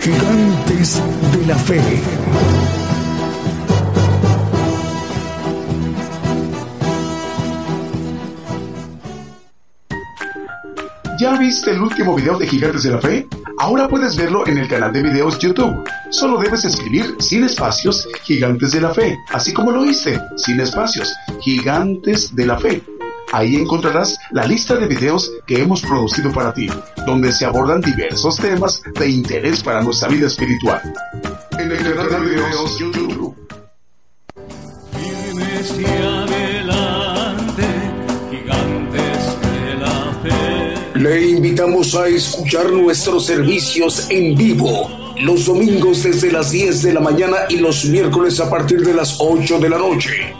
Gigantes de la Fe. ¿Ya viste el último video de Gigantes de la Fe? Ahora puedes verlo en el canal de videos YouTube. Solo debes escribir sin espacios Gigantes de la Fe, así como lo hice, sin espacios, Gigantes de la Fe. Ahí encontrarás la lista de videos que hemos producido para ti, donde se abordan diversos temas de interés para nuestra vida espiritual. En el canal de videos YouTube. Le invitamos a escuchar nuestros servicios en vivo los domingos desde las 10 de la mañana y los miércoles a partir de las 8 de la noche.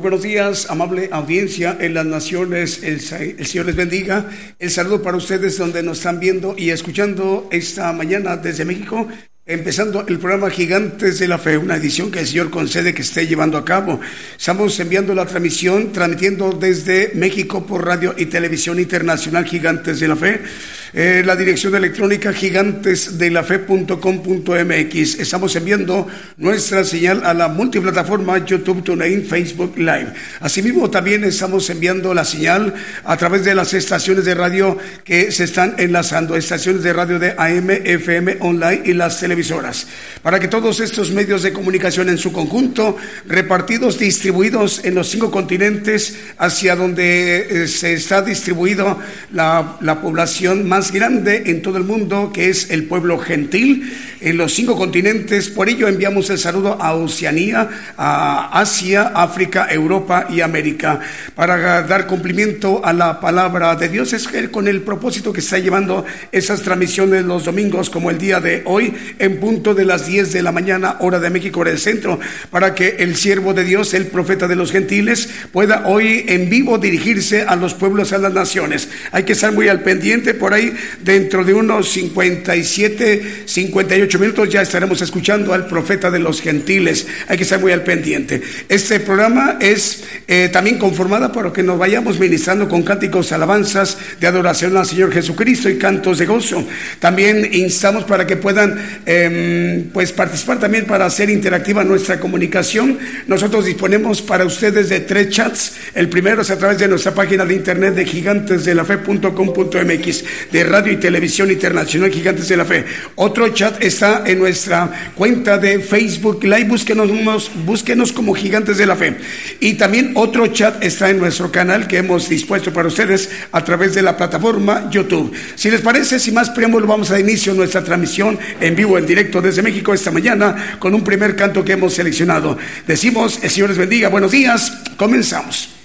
Buenos días, amable audiencia en las naciones. El, el, Señor les bendiga. El saludo para ustedes donde nos están viendo y escuchando esta mañana desde México. Empezando el programa Gigantes de la Fe, una edición que el Señor concede que esté llevando a cabo. Estamos enviando la transmisión, transmitiendo desde México por radio y televisión internacional Gigantes de la Fe. Eh, la dirección electrónica gigantesdelafe.com.mx. Estamos enviando nuestra señal a la multiplataforma YouTube, TuneIn, Facebook Live. Asimismo, también estamos enviando la señal a través de las estaciones de radio que se están enlazando, estaciones de radio de AM, FM, online y las televisoras, para que todos estos medios de comunicación en su conjunto, repartidos, distribuidos en los cinco continentes, hacia donde eh, se está distribuido la, la población más grande en todo el mundo, que es el pueblo gentil, en los cinco continentes. Por ello enviamos el saludo a Oceanía, a Asia, África, Europa y América, para dar cumplimiento a la palabra de Dios. Es con el propósito que está llevando esas transmisiones los domingos, como el día de hoy, en punto de las 10 de la mañana, hora de México, hora del centro, para que el siervo de Dios, el profeta de los gentiles, pueda hoy en vivo dirigirse a los pueblos, a las naciones. Hay que estar muy al pendiente, por ahí dentro de unos 57, 58 minutos ya estaremos escuchando al profeta de los gentiles. Hay que estar muy al pendiente. Este programa es eh, también conformada para que nos vayamos ministrando con cánticos, alabanzas de adoración al Señor Jesucristo y cantos de gozo. También instamos para que puedan Em, pues participar también para hacer interactiva nuestra comunicación. Nosotros disponemos para ustedes de tres chats. El primero es a través de nuestra página de internet de gigantesdelafe.com.mx, de radio y televisión internacional Gigantes de la Fe. Otro chat está en nuestra cuenta de Facebook Live. Búsquenos, búsquenos como Gigantes de la Fe. Y también otro chat está en nuestro canal que hemos dispuesto para ustedes a través de la plataforma YouTube. Si les parece, sin más preámbulo, vamos a inicio nuestra transmisión en vivo en directo desde México esta mañana con un primer canto que hemos seleccionado. Decimos, el Señor les bendiga, buenos días, comenzamos.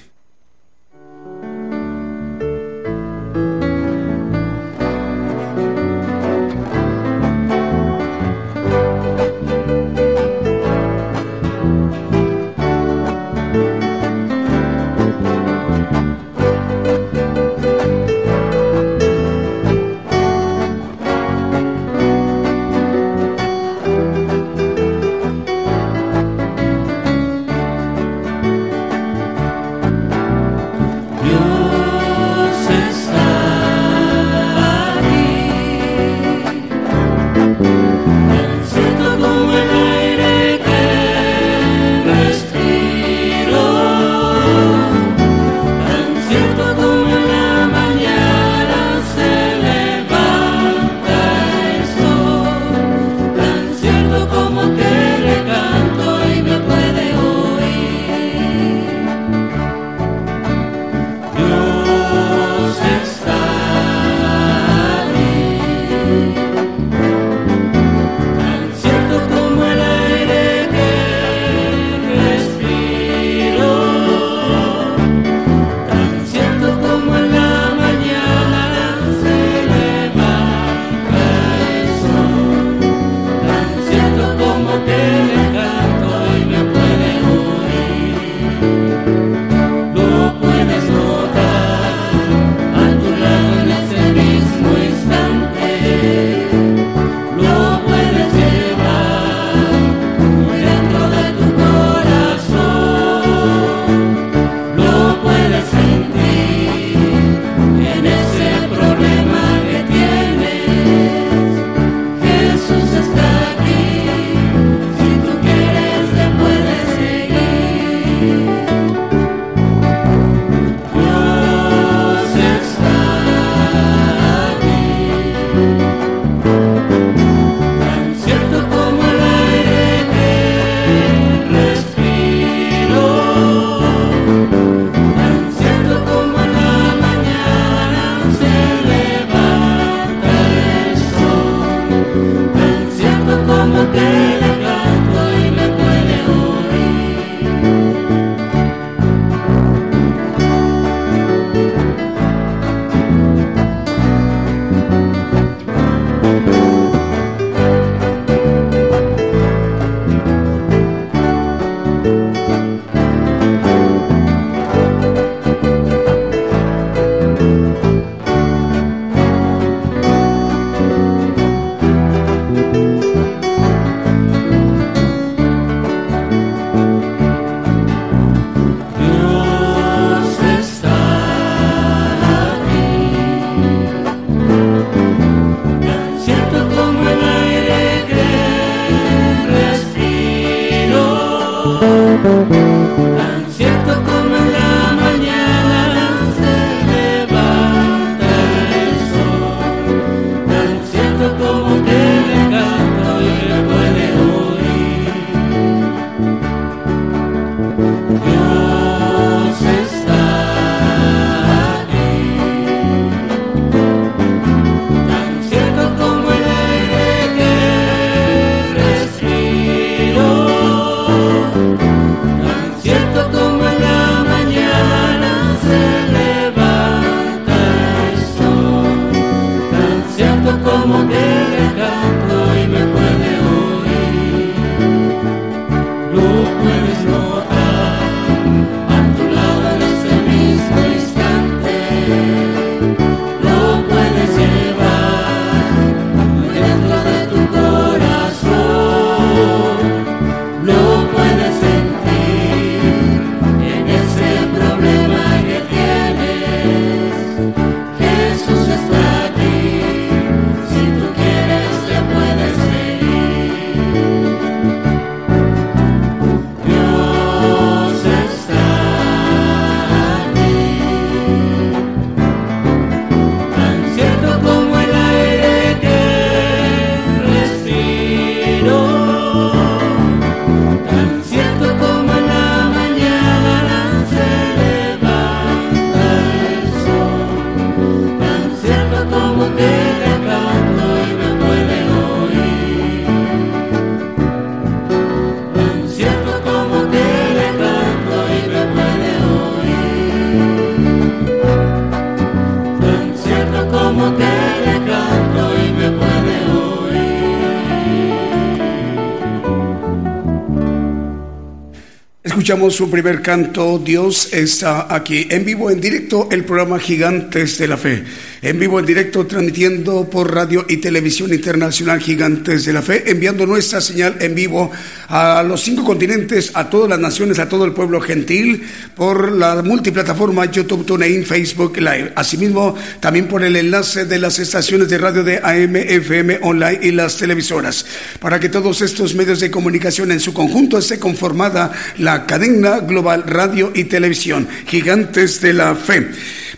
Escuchamos su primer canto, Dios está aquí, en vivo, en directo, el programa Gigantes de la Fe. En vivo, en directo, transmitiendo por radio y televisión internacional Gigantes de la Fe, enviando nuestra señal en vivo a los cinco continentes, a todas las naciones, a todo el pueblo gentil, por la multiplataforma YouTube, TuneIn, Facebook Live. Asimismo, también por el enlace de las estaciones de radio de AM, FM, online y las televisoras, para que todos estos medios de comunicación en su conjunto esté conformada la cadena global radio y televisión, Gigantes de la Fe.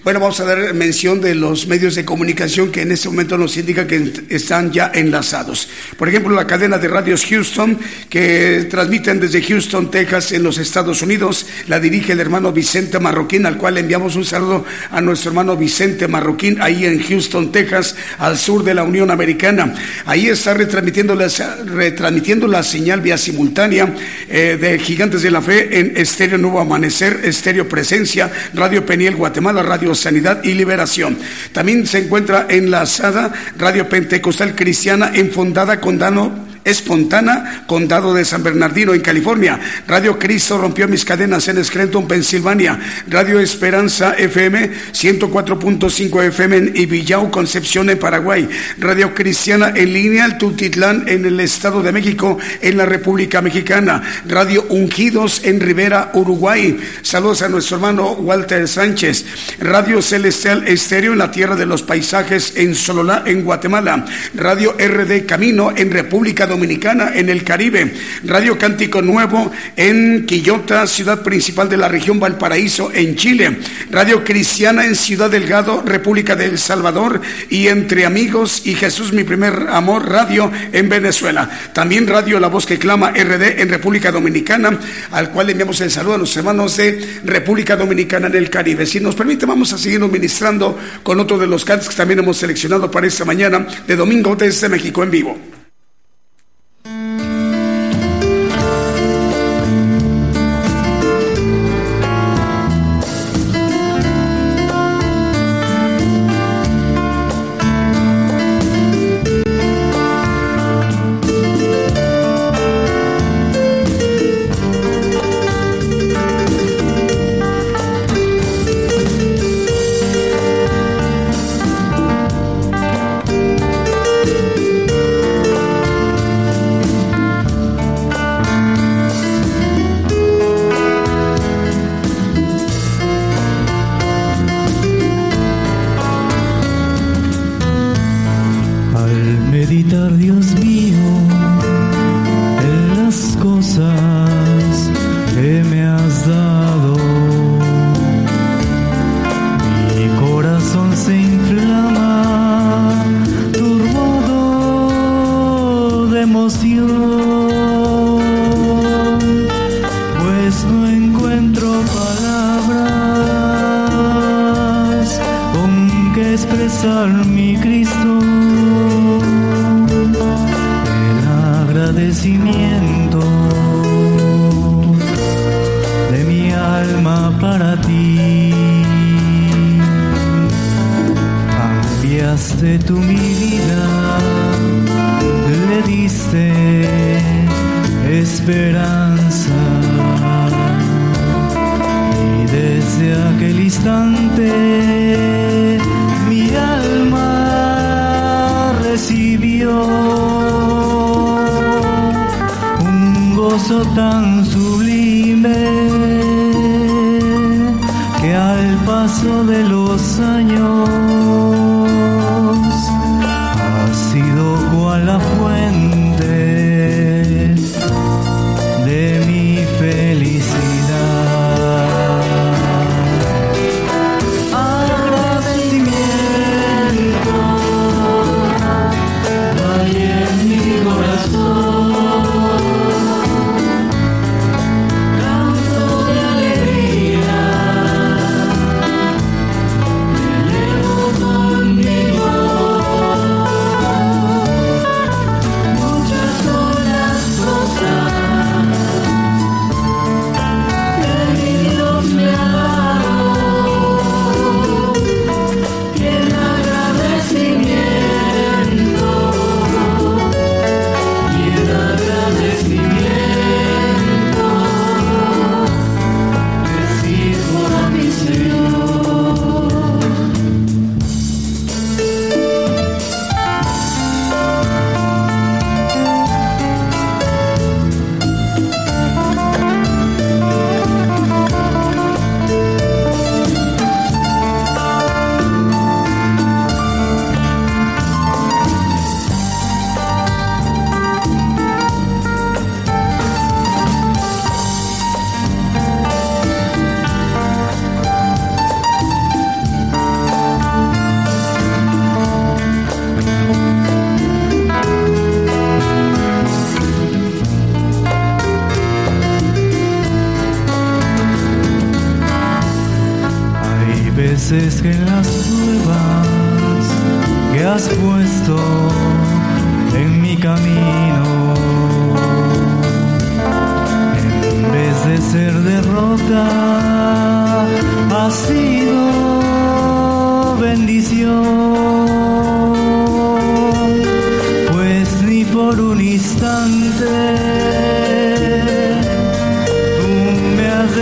Bueno, vamos a dar mención de los medios de comunicación que en este momento nos indica que están ya enlazados. Por ejemplo, la cadena de radios Houston, que transmiten desde Houston, Texas, en los Estados Unidos, la dirige el hermano Vicente Marroquín, al cual enviamos un saludo a nuestro hermano Vicente Marroquín, ahí en Houston, Texas, al sur de la Unión Americana. Ahí está retransmitiendo la, retransmitiendo la señal vía simultánea eh, de Gigantes de la Fe en Estéreo Nuevo Amanecer, Estéreo Presencia, Radio Peniel Guatemala, Radio Sanidad y Liberación. También se encuentra enlazada Radio Pentecostal Cristiana en Fondada Condano Espontana, Condado de San Bernardino, en California. Radio Cristo rompió mis cadenas en Scranton, Pensilvania. Radio Esperanza FM, 104.5 FM en Ibillau, Concepción, en Paraguay. Radio Cristiana en línea, Tutitlán, en el Estado de México, en la República Mexicana. Radio Ungidos en Rivera, Uruguay. Saludos a nuestro hermano Walter Sánchez. Radio Celestial Estéreo en la Tierra de los Paisajes, en Sololá, en Guatemala. Radio RD Camino en República Dominicana, en el Caribe. Radio Cántico Nuevo en Quillota, ciudad principal de la región Valparaíso, en Chile. Radio Cristiana en Ciudad Delgado, República de El Salvador. Y Entre Amigos y Jesús, mi primer amor, radio en Venezuela. También Radio La Voz que Clama RD en República Dominicana, al cual enviamos el saludo a los hermanos de República Dominicana en el Caribe. Si nos permite, vamos a seguir ministrando con otro de los cantos que también hemos seleccionado para esta mañana de domingo desde México en vivo.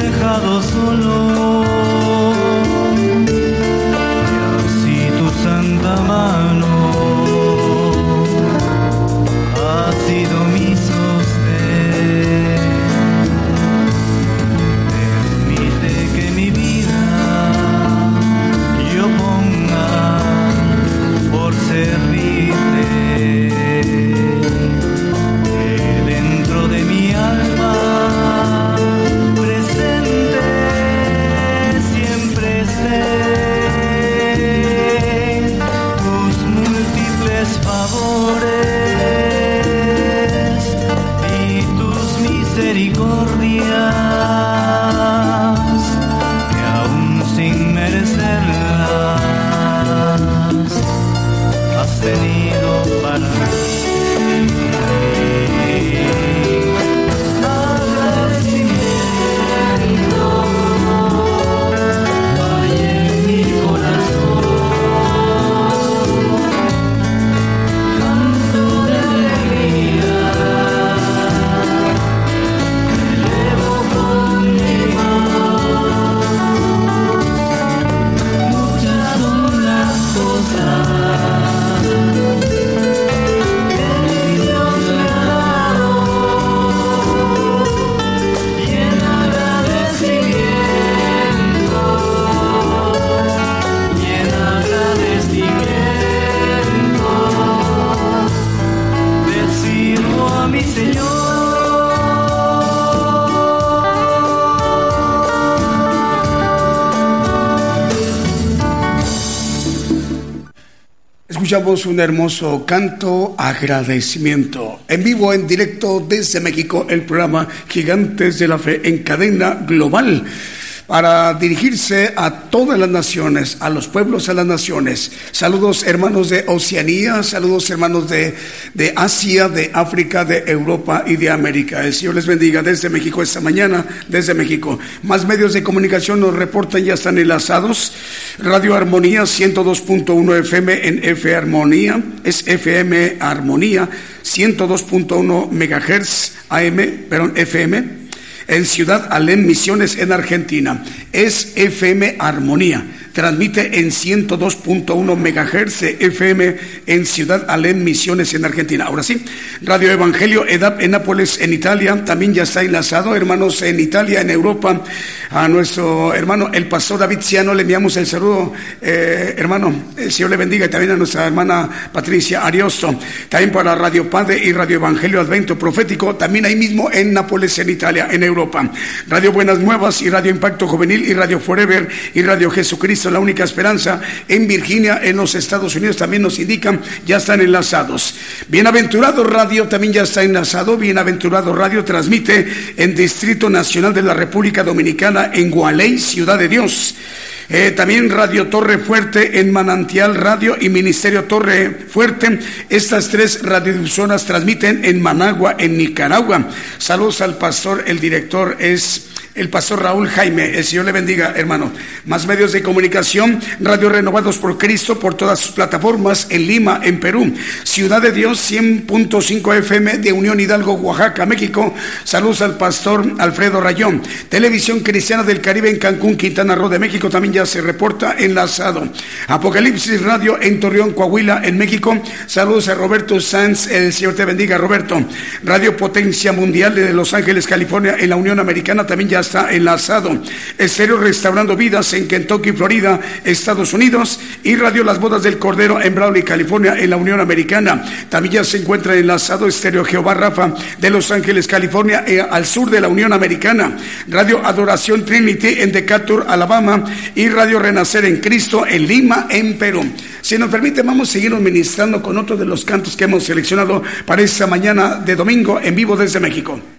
dejado solo. Un hermoso canto agradecimiento. En vivo, en directo desde México, el programa Gigantes de la Fe en cadena global. para dirigirse a todas las naciones, a los pueblos, a las naciones. Saludos hermanos de Oceanía, saludos hermanos de, de Asia, de África, de Europa y de América. El Señor les bendiga desde México esta mañana, desde México. Más medios de comunicación nos reportan, ya están enlazados. Radio Armonía 102.1 FM en F Armonía, es FM Armonía 102.1 megahertz AM, perdón, FM en Ciudad Alem Misiones en Argentina. Es FM Armonía transmite en 102.1 MHz FM en Ciudad Alén, Misiones en Argentina. Ahora sí, Radio Evangelio EDAP en Nápoles, en Italia, también ya está enlazado, hermanos en Italia, en Europa, a nuestro hermano, el pastor David Ciano, le enviamos el saludo, eh, hermano, el Señor le bendiga, y también a nuestra hermana Patricia Ariosto, también para Radio Padre y Radio Evangelio Advento Profético, también ahí mismo en Nápoles, en Italia, en Europa. Radio Buenas Nuevas y Radio Impacto Juvenil y Radio Forever y Radio Jesucristo la única esperanza en Virginia, en los Estados Unidos, también nos indican, ya están enlazados. Bienaventurado Radio también ya está enlazado. Bienaventurado Radio transmite en Distrito Nacional de la República Dominicana en Gualey, Ciudad de Dios. Eh, también Radio Torre Fuerte en Manantial Radio y Ministerio Torre Fuerte. Estas tres radiodifusoras transmiten en Managua, en Nicaragua. Saludos al pastor, el director es el pastor Raúl Jaime. El Señor le bendiga, hermano. Más medios de comunicación, Radio Renovados por Cristo por todas sus plataformas en Lima, en Perú. Ciudad de Dios 100.5 FM de Unión Hidalgo, Oaxaca, México. Saludos al pastor Alfredo Rayón. Televisión Cristiana del Caribe en Cancún, Quintana Roo de México también ya se reporta enlazado. Apocalipsis Radio en Torreón, Coahuila, en México. Saludos a Roberto Sanz. El Señor te bendiga, Roberto. Radio Potencia Mundial de Los Ángeles, California, en la Unión Americana también ya está enlazado. Estéreo Restaurando Vidas en Kentucky, Florida, Estados Unidos. Y Radio Las Bodas del Cordero en Brawley, California, en la Unión Americana. También ya se encuentra enlazado Estéreo Jehová Rafa de Los Ángeles, California, eh, al sur de la Unión Americana. Radio Adoración Trinity en Decatur, Alabama. Y Radio Renacer en Cristo en Lima, en Perú. Si nos permite, vamos a seguir ministrando con otro de los cantos que hemos seleccionado para esta mañana de domingo en vivo desde México.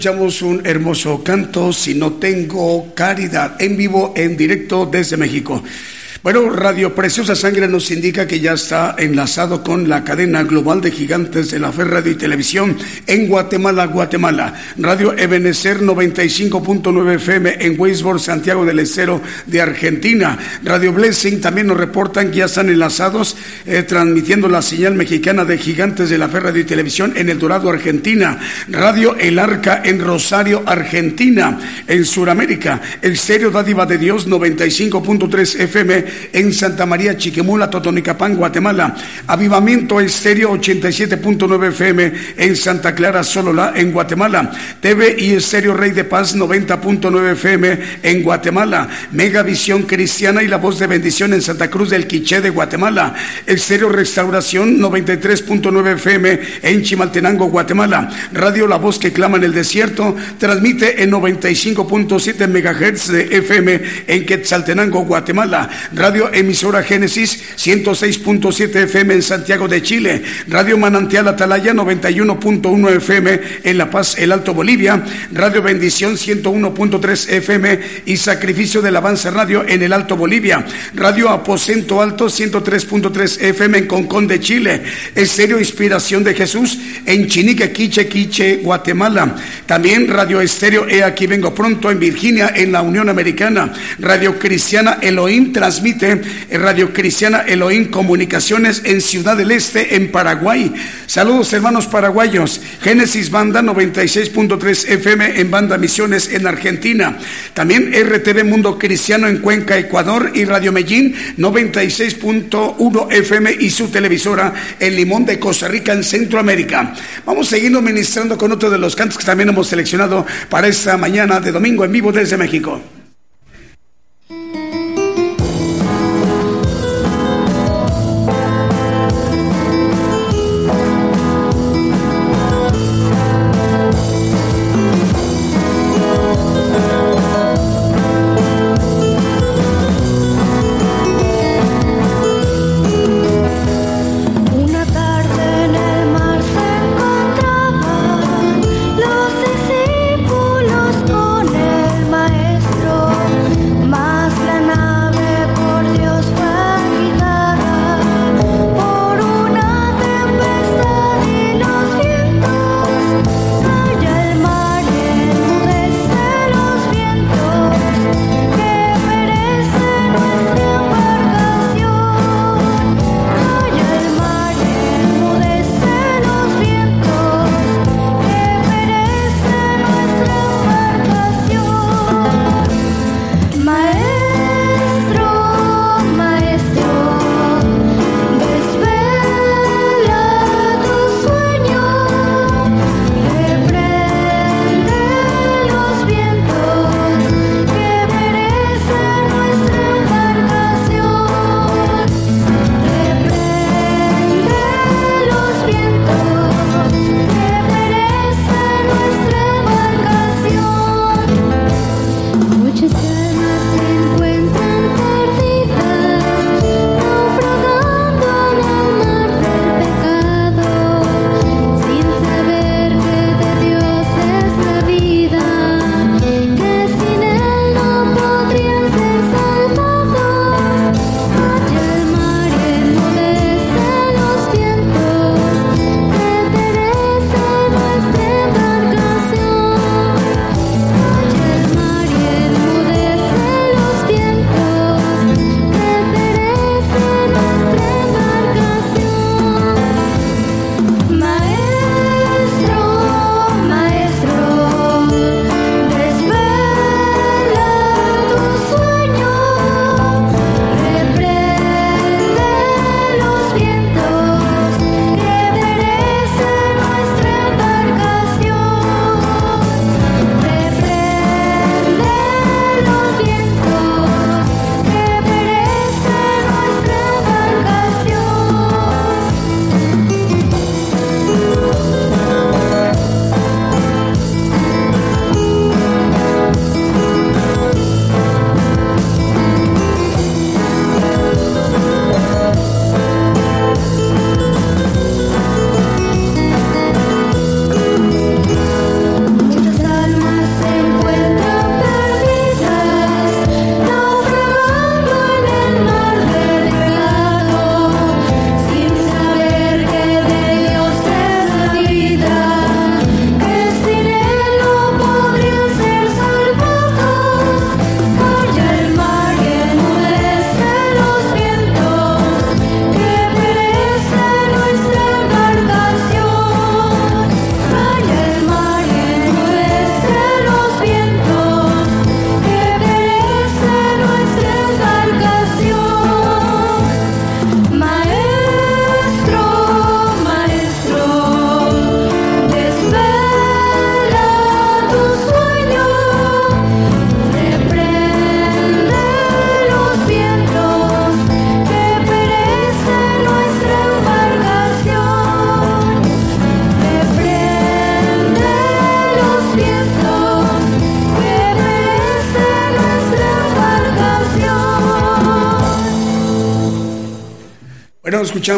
Escuchamos un hermoso canto, Si no tengo caridad, en vivo, en directo desde México. Bueno, Radio Preciosa Sangre nos indica que ya está enlazado con la cadena global de gigantes de la fe, radio y televisión en Guatemala, Guatemala. Radio Ebenecer 95.9 FM en Weisborg, Santiago del Estero de Argentina. Radio Blessing también nos reportan que ya están enlazados eh, transmitiendo la señal mexicana de gigantes de la fe, radio y televisión en El Dorado, Argentina. Radio El Arca en Rosario, Argentina. En Sudamérica, el Serio Dádiva de Dios 95.3 FM en Santa María Chiquemula, Totonicapán, Guatemala. Avivamiento Estéreo 87.9 FM en Santa Clara, Solola, en Guatemala. TV y Estéreo Rey de Paz 90.9 FM en Guatemala. Megavisión Cristiana y La Voz de Bendición en Santa Cruz del Quiché de Guatemala. Estéreo Restauración 93.9 FM en Chimaltenango, Guatemala. Radio La Voz que clama en el desierto transmite en 95.7 MHz de FM en Quetzaltenango, Guatemala. Radio Emisora Génesis 106.7 FM en Santiago de Chile, Radio Manantial Atalaya 91.1 FM en La Paz, el Alto Bolivia, Radio Bendición 101.3 FM y Sacrificio del Avance Radio en el Alto Bolivia, Radio Aposento Alto 103.3 FM en Concón de Chile, Estéreo Inspiración de Jesús en Chinique, Quiche, Quiche, Guatemala, también Radio Estéreo He aquí vengo pronto en Virginia en la Unión Americana, Radio Cristiana Elohim transmite en Radio Cristiana Elohim Comunicaciones en Ciudad del Este, en Paraguay. Saludos hermanos paraguayos. Génesis Banda 96.3 FM en Banda Misiones en Argentina. También RTV Mundo Cristiano en Cuenca, Ecuador y Radio Medellín 96.1 FM y su televisora en Limón de Costa Rica en Centroamérica. Vamos siguiendo ministrando con otro de los cantos que también hemos seleccionado para esta mañana de domingo en vivo desde México.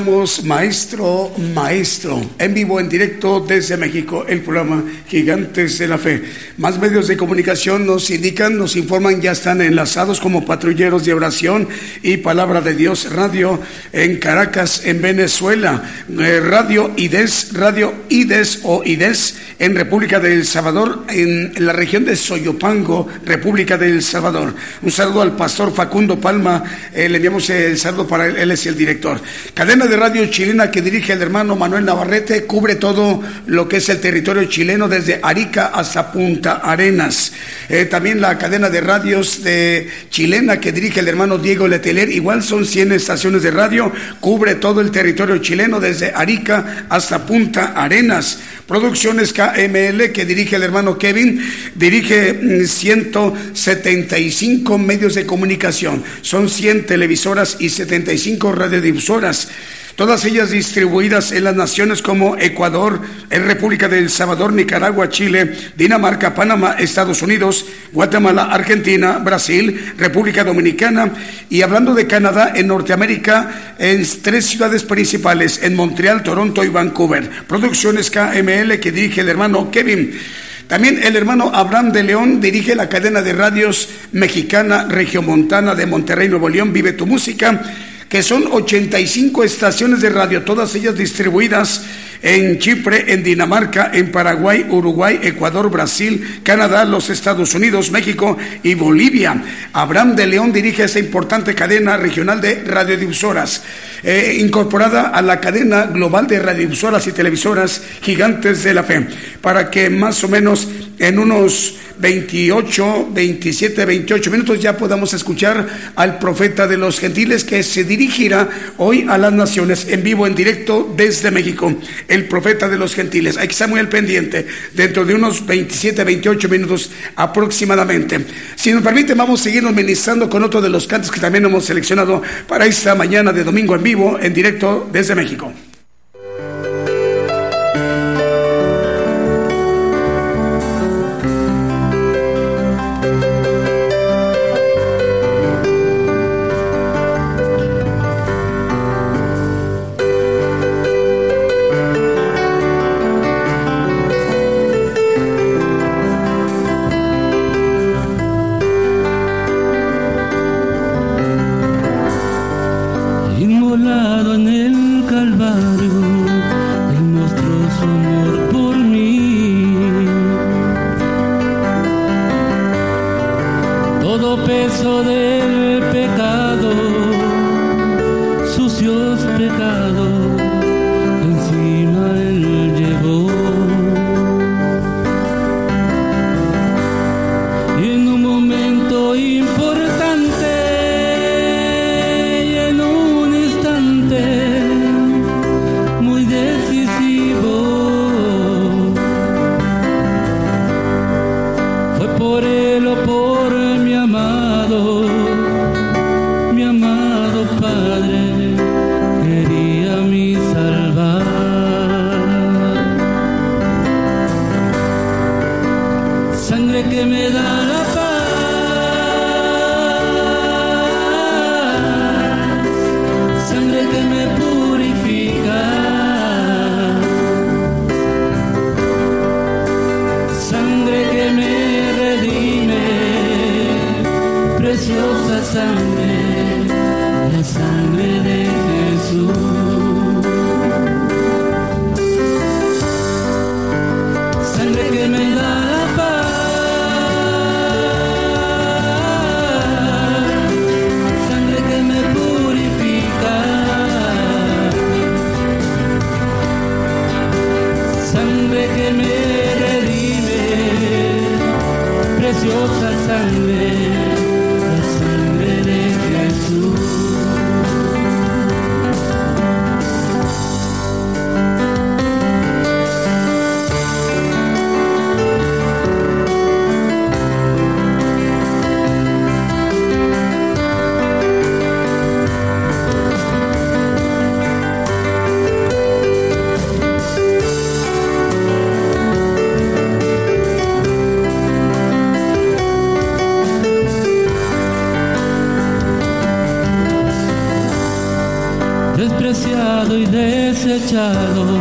Maestro, Maestro, en vivo, en directo desde México, el programa Gigantes de la Fe. Más medios de comunicación nos indican, nos informan, ya están enlazados como patrulleros de oración y Palabra de Dios Radio en Caracas, en Venezuela. Eh, Radio IDES, Radio IDES o IDES en República del Salvador, en la región de Soyopango, República del Salvador. Un saludo al pastor Facundo Palma, eh, le enviamos el saludo para él, él es el director. Cadena de radio chilena que dirige el hermano Manuel Navarrete, cubre todo lo que es el territorio chileno desde Arica hasta Punta Arenas. Eh, también la cadena de radios de chilena que dirige el hermano Diego Leteler, igual son 100 estaciones de radio, cubre todo el territorio chileno desde Arica hasta Punta Arenas. Producciones KML que dirige el hermano Kevin, dirige 175 mm, medios de comunicación, son 100 televisoras y 75 radiodifusoras todas ellas distribuidas en las naciones como Ecuador, República del Salvador, Nicaragua, Chile, Dinamarca, Panamá, Estados Unidos, Guatemala, Argentina, Brasil, República Dominicana y hablando de Canadá, en Norteamérica, en tres ciudades principales, en Montreal, Toronto y Vancouver. Producciones KML que dirige el hermano Kevin. También el hermano Abraham de León dirige la cadena de radios mexicana Regiomontana de Monterrey, Nuevo León, Vive tu Música que son 85 estaciones de radio, todas ellas distribuidas en Chipre, en Dinamarca, en Paraguay, Uruguay, Ecuador, Brasil, Canadá, los Estados Unidos, México y Bolivia. Abraham de León dirige esa importante cadena regional de radiodifusoras, eh, incorporada a la cadena global de radiodifusoras y televisoras gigantes de la fe, para que más o menos en unos 28, 27, 28 minutos ya podamos escuchar al profeta de los gentiles que se dirigirá hoy a las naciones en vivo, en directo desde México. El profeta de los gentiles. Hay que estar muy al pendiente dentro de unos 27, 28 minutos aproximadamente. Si nos permite, vamos a seguirnos ministrando con otro de los cantos que también hemos seleccionado para esta mañana de domingo en vivo, en directo desde México. Desechado,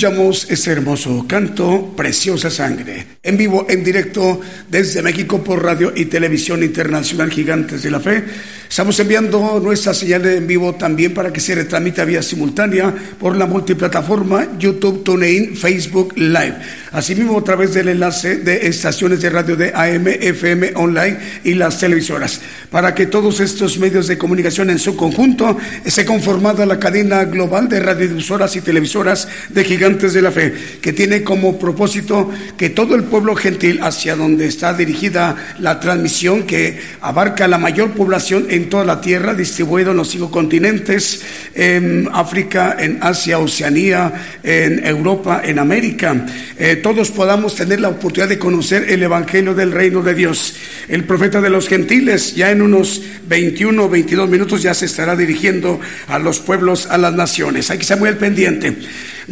escuchamos ese hermoso canto, Preciosa Sangre, en vivo, en directo desde México por Radio y Televisión Internacional Gigantes de la Fe. Estamos enviando nuestra señal en vivo también para que se retransmita vía simultánea por la multiplataforma YouTube, TuneIn, Facebook Live. Asimismo, a través del enlace de estaciones de radio de AM, FM, online y las televisoras para que todos estos medios de comunicación en su conjunto esté conformada la cadena global de radiodifusoras y televisoras de Gigantes de la Fe, que tiene como propósito que todo el pueblo gentil hacia donde está dirigida la transmisión que abarca la mayor población en toda la tierra, distribuido en los cinco continentes, en África, en Asia, Oceanía, en Europa, en América, eh, todos podamos tener la oportunidad de conocer el Evangelio del Reino de Dios. El profeta de los gentiles ya en unos 21 o 22 minutos ya se estará dirigiendo a los pueblos, a las naciones. Hay que estar muy al pendiente.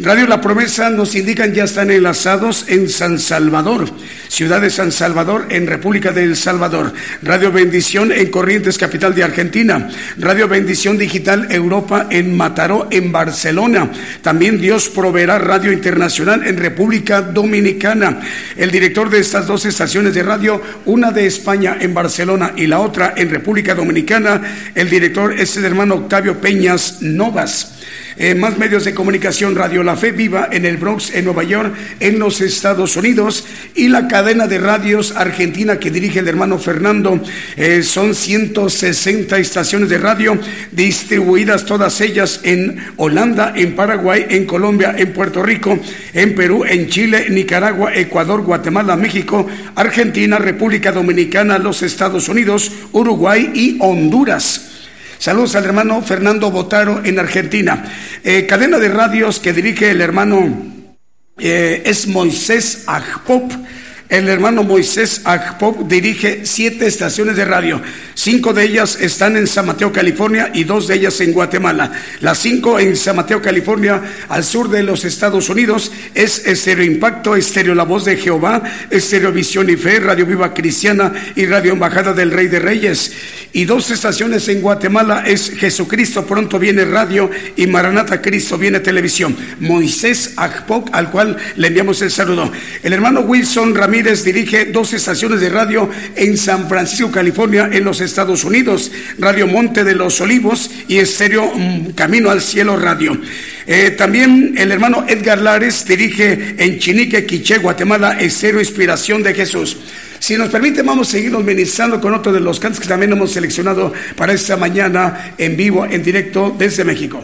Radio La Promesa nos indican ya están enlazados en San Salvador, ciudad de San Salvador, en República del Salvador. Radio Bendición en Corrientes, capital de Argentina. Radio Bendición Digital Europa en Mataró, en Barcelona. También Dios proveerá Radio Internacional en República Dominicana. El director de estas dos estaciones de radio, una de España en Barcelona y la otra en República Dominicana, el director es el hermano Octavio Peñas Novas. Eh, más medios de comunicación, Radio La Fe Viva en el Bronx, en Nueva York, en los Estados Unidos, y la cadena de radios argentina que dirige el hermano Fernando. Eh, son 160 estaciones de radio distribuidas todas ellas en Holanda, en Paraguay, en Colombia, en Puerto Rico, en Perú, en Chile, Nicaragua, Ecuador, Guatemala, México, Argentina, República Dominicana, los Estados Unidos, Uruguay y Honduras. Saludos al hermano Fernando Botaro en Argentina. Eh, cadena de radios que dirige el hermano eh, es Moisés Agpop el hermano Moisés Agpop dirige siete estaciones de radio. Cinco de ellas están en San Mateo, California, y dos de ellas en Guatemala. Las cinco en San Mateo, California, al sur de los Estados Unidos, es Estéreo Impacto, Estéreo La Voz de Jehová, Estéreo Visión y Fe, Radio Viva Cristiana y Radio Embajada del Rey de Reyes. Y dos estaciones en Guatemala es Jesucristo Pronto Viene Radio y Maranata Cristo Viene Televisión. Moisés Agpop, al cual le enviamos el saludo. El hermano Wilson Ramírez dirige dos estaciones de radio en San Francisco, California, en los Unidos, Radio Monte de los Olivos y Estéreo mm, Camino al Cielo Radio. Eh, también el hermano Edgar Lares dirige en Chinique, Quiché, Guatemala, Estéreo Inspiración de Jesús. Si nos permite, vamos a seguirnos ministrando con otro de los cantos que también hemos seleccionado para esta mañana en vivo, en directo desde México.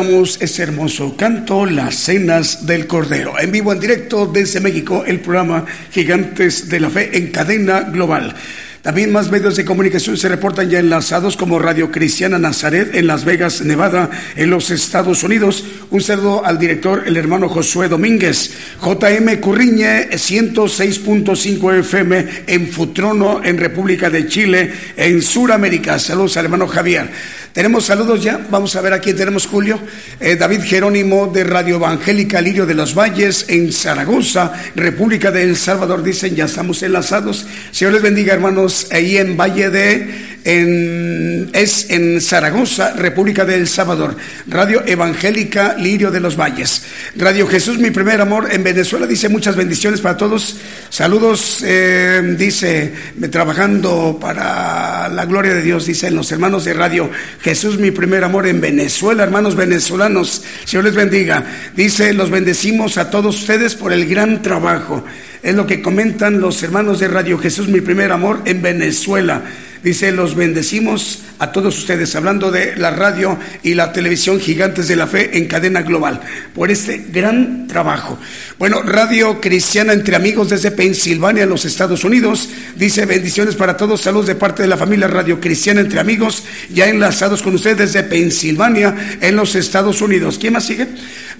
Escuchamos este hermoso canto, Las Cenas del Cordero. En vivo, en directo desde México, el programa Gigantes de la Fe en cadena global. También más medios de comunicación se reportan ya enlazados como Radio Cristiana Nazaret en Las Vegas, Nevada, en los Estados Unidos. Un saludo al director, el hermano Josué Domínguez. JM Curriñe, 106.5 FM en Futrono, en República de Chile, en Suramérica. Saludos al hermano Javier. Tenemos saludos ya. Vamos a ver a quién tenemos, Julio. Eh, David Jerónimo de Radio Evangélica Lirio de los Valles en Zaragoza, República de El Salvador. Dicen, ya estamos enlazados. Señor les bendiga, hermanos, ahí en Valle de en, es en Zaragoza, República del Salvador. Radio Evangélica Lirio de los Valles. Radio Jesús, mi primer amor en Venezuela. Dice muchas bendiciones para todos. Saludos, eh, dice, trabajando para la gloria de Dios, dicen los hermanos de Radio Jesús, mi primer amor en Venezuela, hermanos venezolanos. Señor les bendiga. Dice, los bendecimos a todos ustedes por el gran trabajo. Es lo que comentan los hermanos de Radio Jesús, mi primer amor en Venezuela. Dice, los bendecimos a todos ustedes, hablando de la radio y la televisión Gigantes de la Fe en cadena global, por este gran trabajo. Bueno, Radio Cristiana entre amigos desde Pensilvania, en los Estados Unidos, dice bendiciones para todos, saludos de parte de la familia Radio Cristiana entre amigos, ya enlazados con ustedes desde Pensilvania, en los Estados Unidos. ¿Quién más sigue?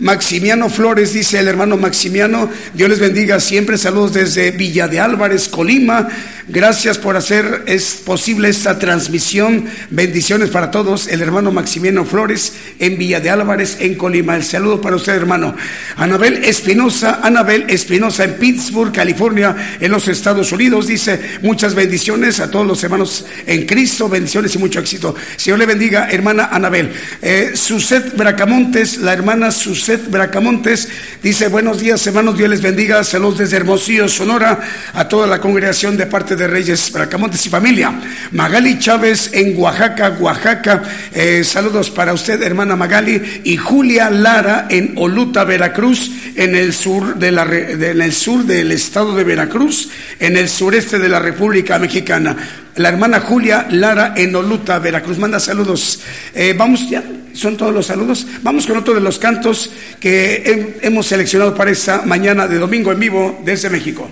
Maximiano Flores, dice el hermano Maximiano, Dios les bendiga siempre, saludos desde Villa de Álvarez, Colima. Gracias por hacer es posible esta transmisión. Bendiciones para todos. El hermano Maximiano Flores en Villa de Álvarez, en Colima. El saludo para usted, hermano. Anabel Espinosa, Anabel Espinosa en Pittsburgh, California, en los Estados Unidos. Dice muchas bendiciones a todos los hermanos en Cristo. Bendiciones y mucho éxito. Señor le bendiga, hermana Anabel. Eh, Suset Bracamontes, la hermana Suset Bracamontes dice, buenos días hermanos, Dios les bendiga, saludos desde Hermosillo, Sonora, a toda la congregación de parte de Reyes Bracamontes y familia. Magali Chávez en Oaxaca, Oaxaca, eh, saludos para usted hermana Magali y Julia Lara en Oluta, Veracruz, en el sur, de la, en el sur del estado de Veracruz, en el sureste de la República Mexicana la hermana Julia Lara en Oluta, Veracruz. Manda saludos. Eh, vamos ya, son todos los saludos. Vamos con otro de los cantos que hemos seleccionado para esta mañana de domingo en vivo desde México.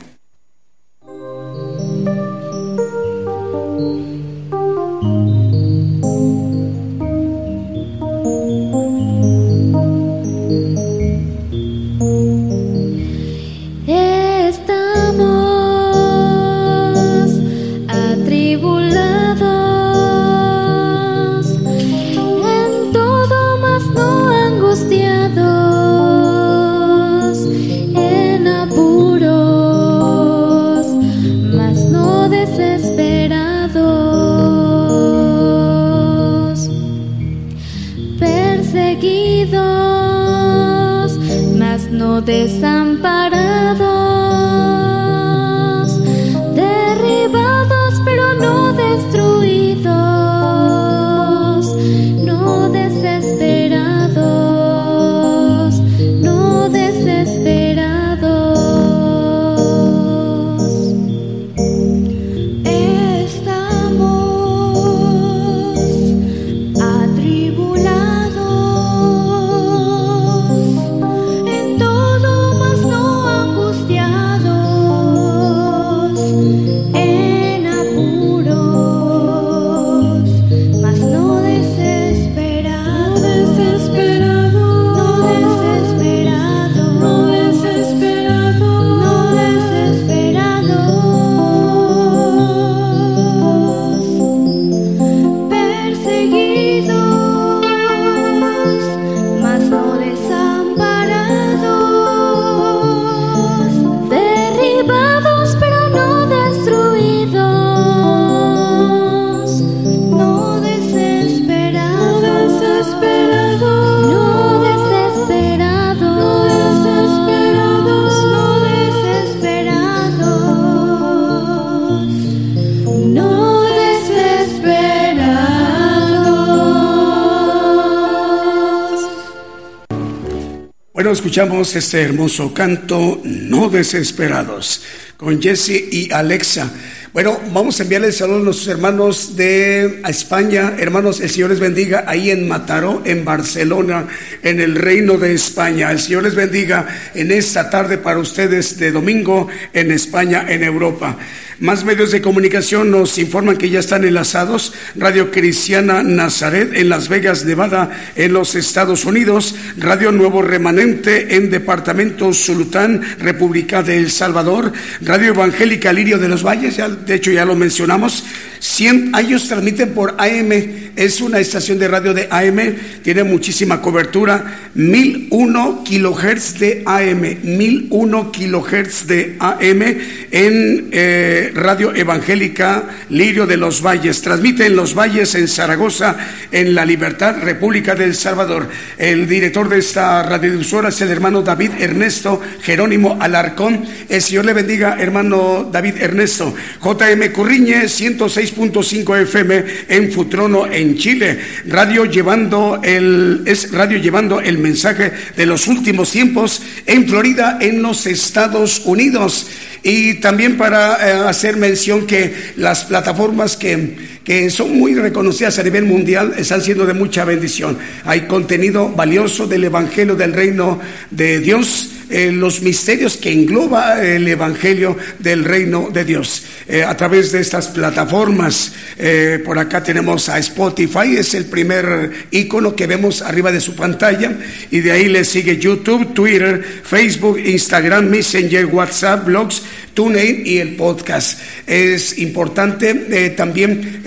Escuchamos este hermoso canto, No Desesperados, con Jesse y Alexa. Bueno, vamos a enviarle el saludo a nuestros hermanos de España. Hermanos, el Señor les bendiga ahí en Mataró, en Barcelona, en el Reino de España. El Señor les bendiga en esta tarde para ustedes de domingo en España, en Europa. Más medios de comunicación nos informan que ya están enlazados. Radio Cristiana Nazaret en Las Vegas, Nevada, en los Estados Unidos. Radio Nuevo Remanente en Departamento Zulután, República de El Salvador. Radio Evangélica Lirio de los Valles, de hecho ya lo mencionamos. 100 años transmiten por AM, es una estación de radio de AM, tiene muchísima cobertura, 1001 kilohertz de AM, 1001 kilohertz de AM en eh, Radio Evangélica Lirio de los Valles. Transmite en los Valles, en Zaragoza, en La Libertad, República del Salvador. El director de esta radiodifusora es el hermano David Ernesto Jerónimo Alarcón. El Señor le bendiga, hermano David Ernesto. JM Curriñe, 106 6.5 FM en Futrono, en Chile. Radio llevando el, es radio llevando el mensaje de los últimos tiempos en Florida, en los Estados Unidos. Y también para eh, hacer mención que las plataformas que, que son muy reconocidas a nivel mundial están siendo de mucha bendición. Hay contenido valioso del Evangelio del Reino de Dios eh, los misterios que engloba el Evangelio del Reino de Dios. Eh, a través de estas plataformas, eh, por acá tenemos a Spotify, es el primer icono que vemos arriba de su pantalla, y de ahí le sigue YouTube, Twitter, Facebook, Instagram, Messenger, WhatsApp, blogs, TuneIn y el podcast. Es importante también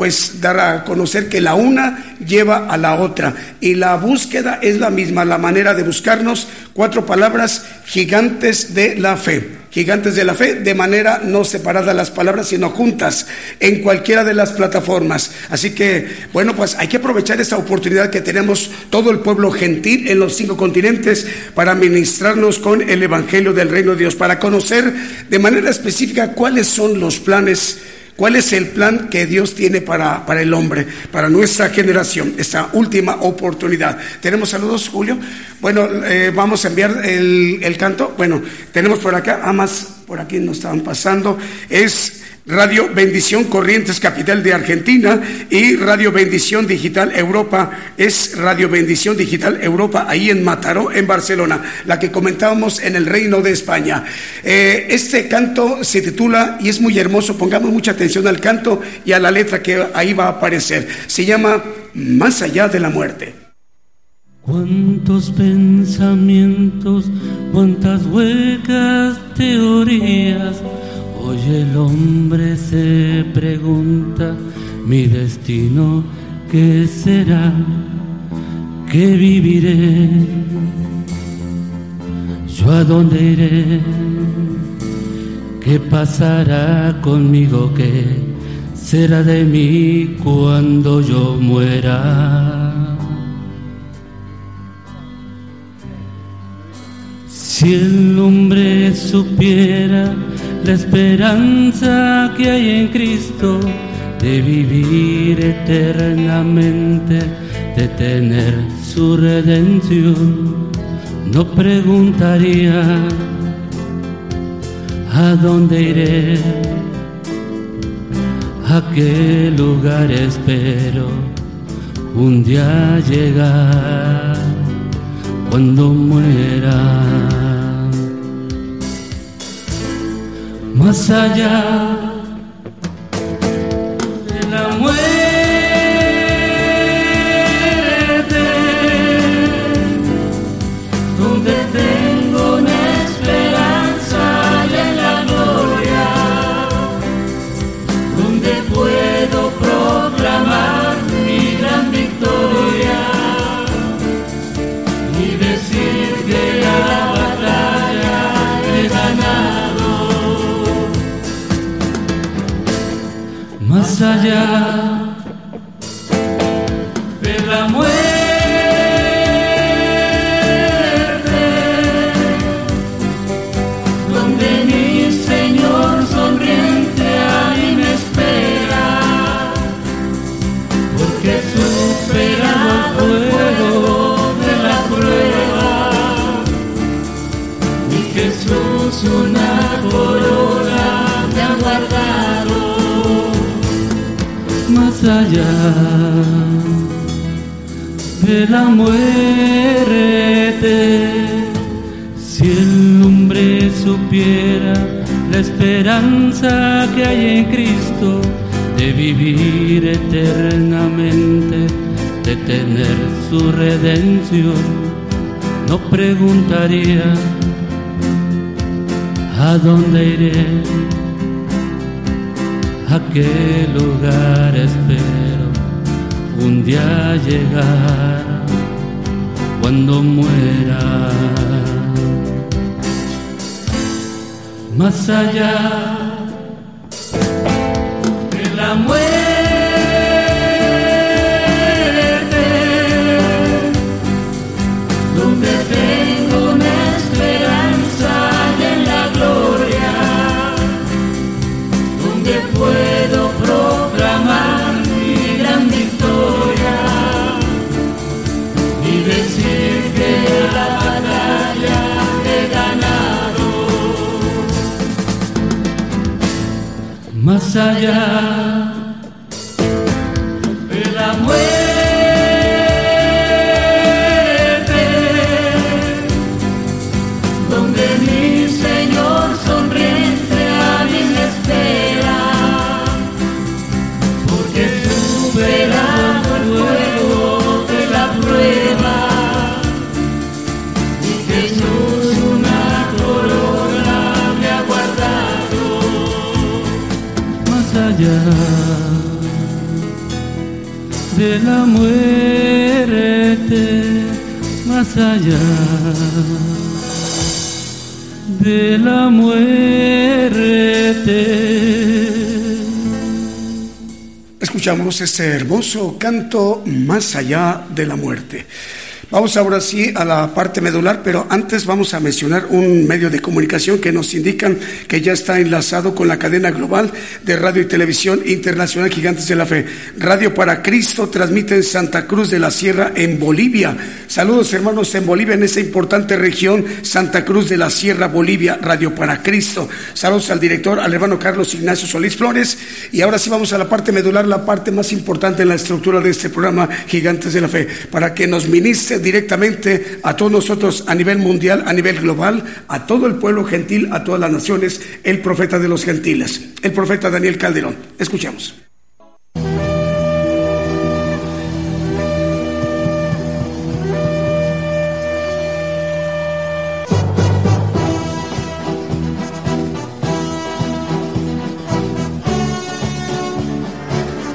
pues dar a conocer que la una lleva a la otra y la búsqueda es la misma, la manera de buscarnos cuatro palabras gigantes de la fe. Gigantes de la fe, de manera no separada las palabras, sino juntas en cualquiera de las plataformas. Así que, bueno, pues hay que aprovechar esta oportunidad que tenemos todo el pueblo gentil en los cinco continentes para ministrarnos con el Evangelio del Reino de Dios, para conocer de manera específica cuáles son los planes ¿Cuál es el plan que Dios tiene para, para el hombre, para nuestra generación, esta última oportunidad? ¿Tenemos saludos, Julio? Bueno, eh, vamos a enviar el, el, canto. Bueno, tenemos por acá, más por aquí nos estaban pasando. Es Radio Bendición Corrientes Capital de Argentina y Radio Bendición Digital Europa es Radio Bendición Digital Europa ahí en Mataró, en Barcelona, la que comentábamos en el Reino de España. Eh, este canto se titula y es muy hermoso, pongamos mucha atención al canto y a la letra que ahí va a aparecer. Se llama Más allá de la muerte. Cuántos pensamientos, cuántas huecas teorías Hoy el hombre se pregunta, mi destino, ¿qué será? ¿Qué viviré? ¿Yo a dónde iré? ¿Qué pasará conmigo? ¿Qué será de mí cuando yo muera? Si el hombre supiera la esperanza que hay en Cristo de vivir eternamente, de tener su redención, no preguntaría a dónde iré, a qué lugar espero un día llegar cuando muera. Más allá más allá de la muerte. Si el hombre supiera la esperanza que hay en Cristo de vivir eternamente, de tener su redención, no preguntaría a dónde iré, qué lugar espero un día llegar cuando muera. Más allá de la muerte. Más allá de la muerte. Escuchamos este hermoso canto más allá de la muerte. Vamos ahora sí a la parte medular, pero antes vamos a mencionar un medio de comunicación que nos indican que ya está enlazado con la cadena global de radio y televisión internacional Gigantes de la Fe. Radio para Cristo transmite en Santa Cruz de la Sierra, en Bolivia. Saludos hermanos en Bolivia, en esta importante región, Santa Cruz de la Sierra, Bolivia, Radio para Cristo. Saludos al director, al hermano Carlos Ignacio Solís Flores. Y ahora sí vamos a la parte medular, la parte más importante en la estructura de este programa Gigantes de la Fe, para que nos ministre directamente a todos nosotros a nivel mundial, a nivel global, a todo el pueblo gentil, a todas las naciones, el profeta de los gentiles, el profeta Daniel Calderón. Escuchamos.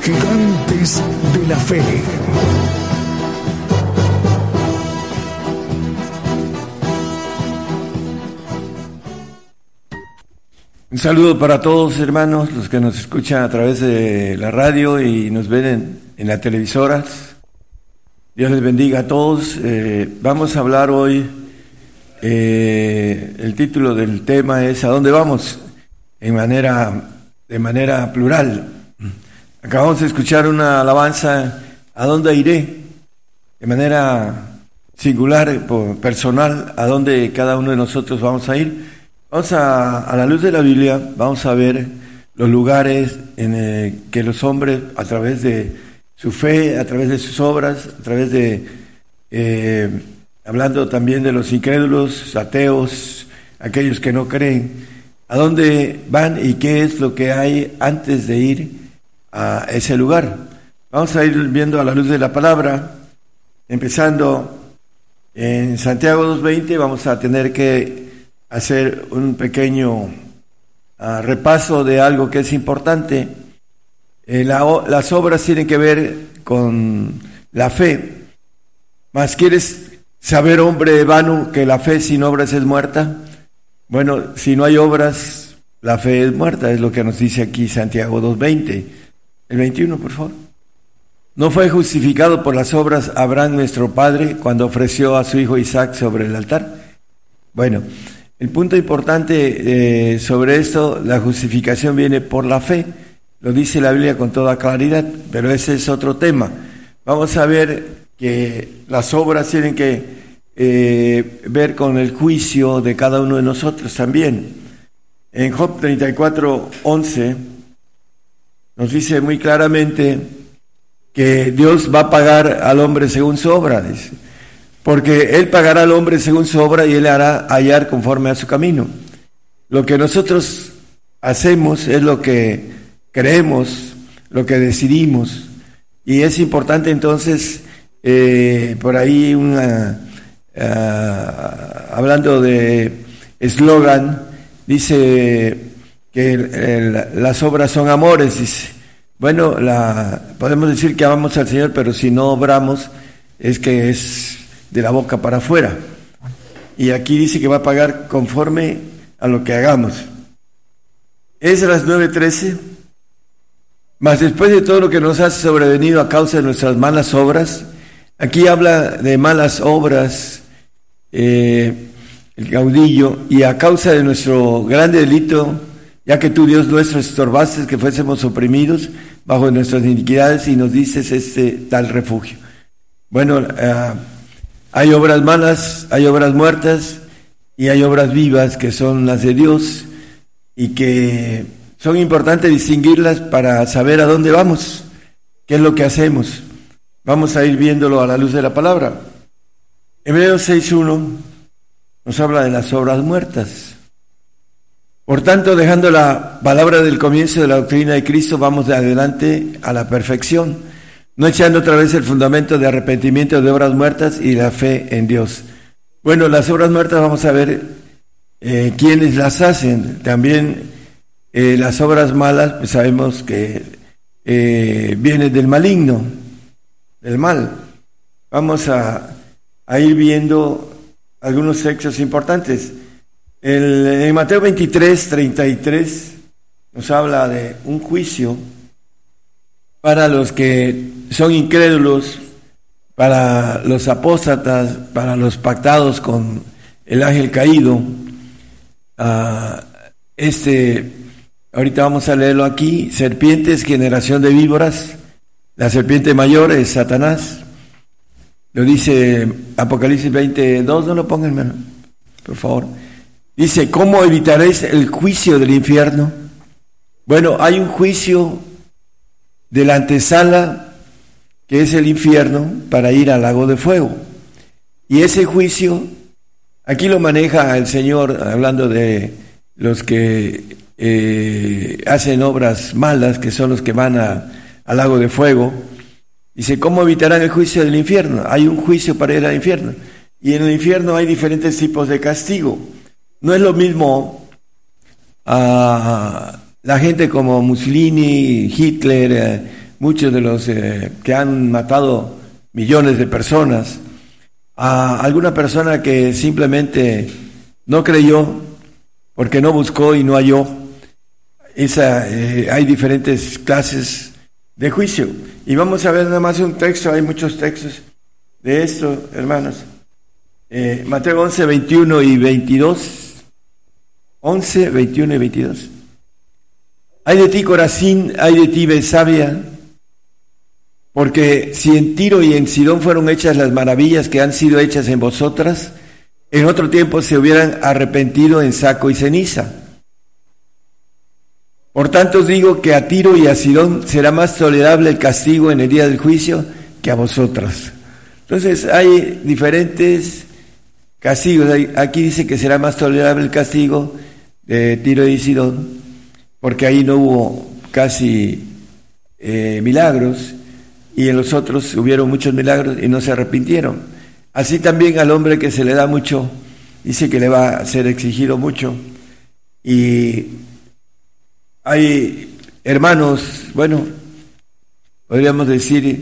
Gigantes de la Fe. Un saludo para todos hermanos, los que nos escuchan a través de la radio y nos ven en, las televisoras. Dios les bendiga a todos. Eh, vamos a hablar hoy, eh, el título del tema es ¿A dónde vamos? En manera, de manera plural. Acabamos de escuchar una alabanza, ¿a dónde iré? De manera singular, personal, ¿a dónde cada uno de nosotros vamos a ir? Vamos a, a la luz de la Biblia, vamos a ver los lugares en eh, que los hombres, a través de su fe, a través de sus obras, a través de, eh, hablando también de los incrédulos, ateos, aquellos que no creen, a dónde van y qué es lo que hay antes de ir a ese lugar. Vamos a ir viendo a la luz de la palabra, empezando en Santiago 2.20, vamos a tener que hacer un pequeño ah, repaso de algo que es importante. Eh, las obras tienen que ver con la fe. Mas quieres saber, hombre vano, que la fe sin obras es muerta. Bueno, si no hay obras, la fe es muerta, es lo que nos dice aquí Santiago 2.20. El 21, por favor. ¿No fue justificado por las obras Abraham nuestro padre cuando ofreció a su hijo Isaac sobre el altar? Bueno, el punto importante eh, sobre esto, la justificación viene por la fe, lo dice la Biblia con toda claridad, pero ese es otro tema. Vamos a ver que las obras tienen que eh, ver con el juicio de cada uno de nosotros también. En Job 34, 11 nos dice muy claramente que Dios va a pagar al hombre según su obra, dice. Porque Él pagará al hombre según su obra y Él hará hallar conforme a su camino. Lo que nosotros hacemos es lo que creemos, lo que decidimos. Y es importante entonces, eh, por ahí una, ah, hablando de eslogan, dice que las obras son amores. Bueno, podemos decir que amamos al Señor, pero si no obramos, es que es de la boca para afuera. Y aquí dice que va a pagar conforme a lo que hagamos. Es las 9.13. Mas después de todo lo que nos ha sobrevenido a causa de nuestras malas obras, aquí habla de malas obras eh, el caudillo, y a causa de nuestro grande delito, ya que tú, Dios nuestro, estorbaste que fuésemos oprimidos bajo nuestras iniquidades y nos dices este tal refugio. Bueno, ah, hay obras malas, hay obras muertas y hay obras vivas que son las de Dios y que son importantes distinguirlas para saber a dónde vamos, qué es lo que hacemos. Vamos a ir viéndolo a la luz de la palabra. Hebreos 6.1 nos habla de las obras muertas. Por tanto, dejando la palabra del comienzo de la doctrina de Cristo, vamos de adelante a la perfección, no echando otra vez el fundamento de arrepentimiento de obras muertas y la fe en Dios. Bueno, las obras muertas vamos a ver eh, quiénes las hacen. También eh, las obras malas, pues sabemos que eh, vienen del maligno, del mal. Vamos a, a ir viendo algunos textos importantes. El, en Mateo 23, 33 nos habla de un juicio para los que son incrédulos, para los apóstatas, para los pactados con el ángel caído. Ah, este, ahorita vamos a leerlo aquí, serpientes, generación de víboras, la serpiente mayor es Satanás, lo dice Apocalipsis 22, no lo pongan, hermano, por favor. Dice, ¿cómo evitaréis el juicio del infierno? Bueno, hay un juicio de la antesala, que es el infierno, para ir al lago de fuego. Y ese juicio, aquí lo maneja el Señor, hablando de los que eh, hacen obras malas, que son los que van a, al lago de fuego. Dice, ¿cómo evitarán el juicio del infierno? Hay un juicio para ir al infierno. Y en el infierno hay diferentes tipos de castigo. No es lo mismo a la gente como Mussolini, Hitler, eh, muchos de los eh, que han matado millones de personas, a alguna persona que simplemente no creyó porque no buscó y no halló. Esa, eh, hay diferentes clases de juicio. Y vamos a ver nada más un texto, hay muchos textos de esto, hermanos. Eh, Mateo 11, 21 y 22. 11, 21 y 22. Hay de ti, Corazín, hay de ti, Besabia, porque si en Tiro y en Sidón fueron hechas las maravillas que han sido hechas en vosotras, en otro tiempo se hubieran arrepentido en saco y ceniza. Por tanto os digo que a Tiro y a Sidón será más tolerable el castigo en el día del juicio que a vosotras. Entonces hay diferentes castigos. Aquí dice que será más tolerable el castigo de Tiro y Sidón, porque ahí no hubo casi eh, milagros y en los otros hubieron muchos milagros y no se arrepintieron. Así también al hombre que se le da mucho, dice que le va a ser exigido mucho. Y hay hermanos, bueno, podríamos decir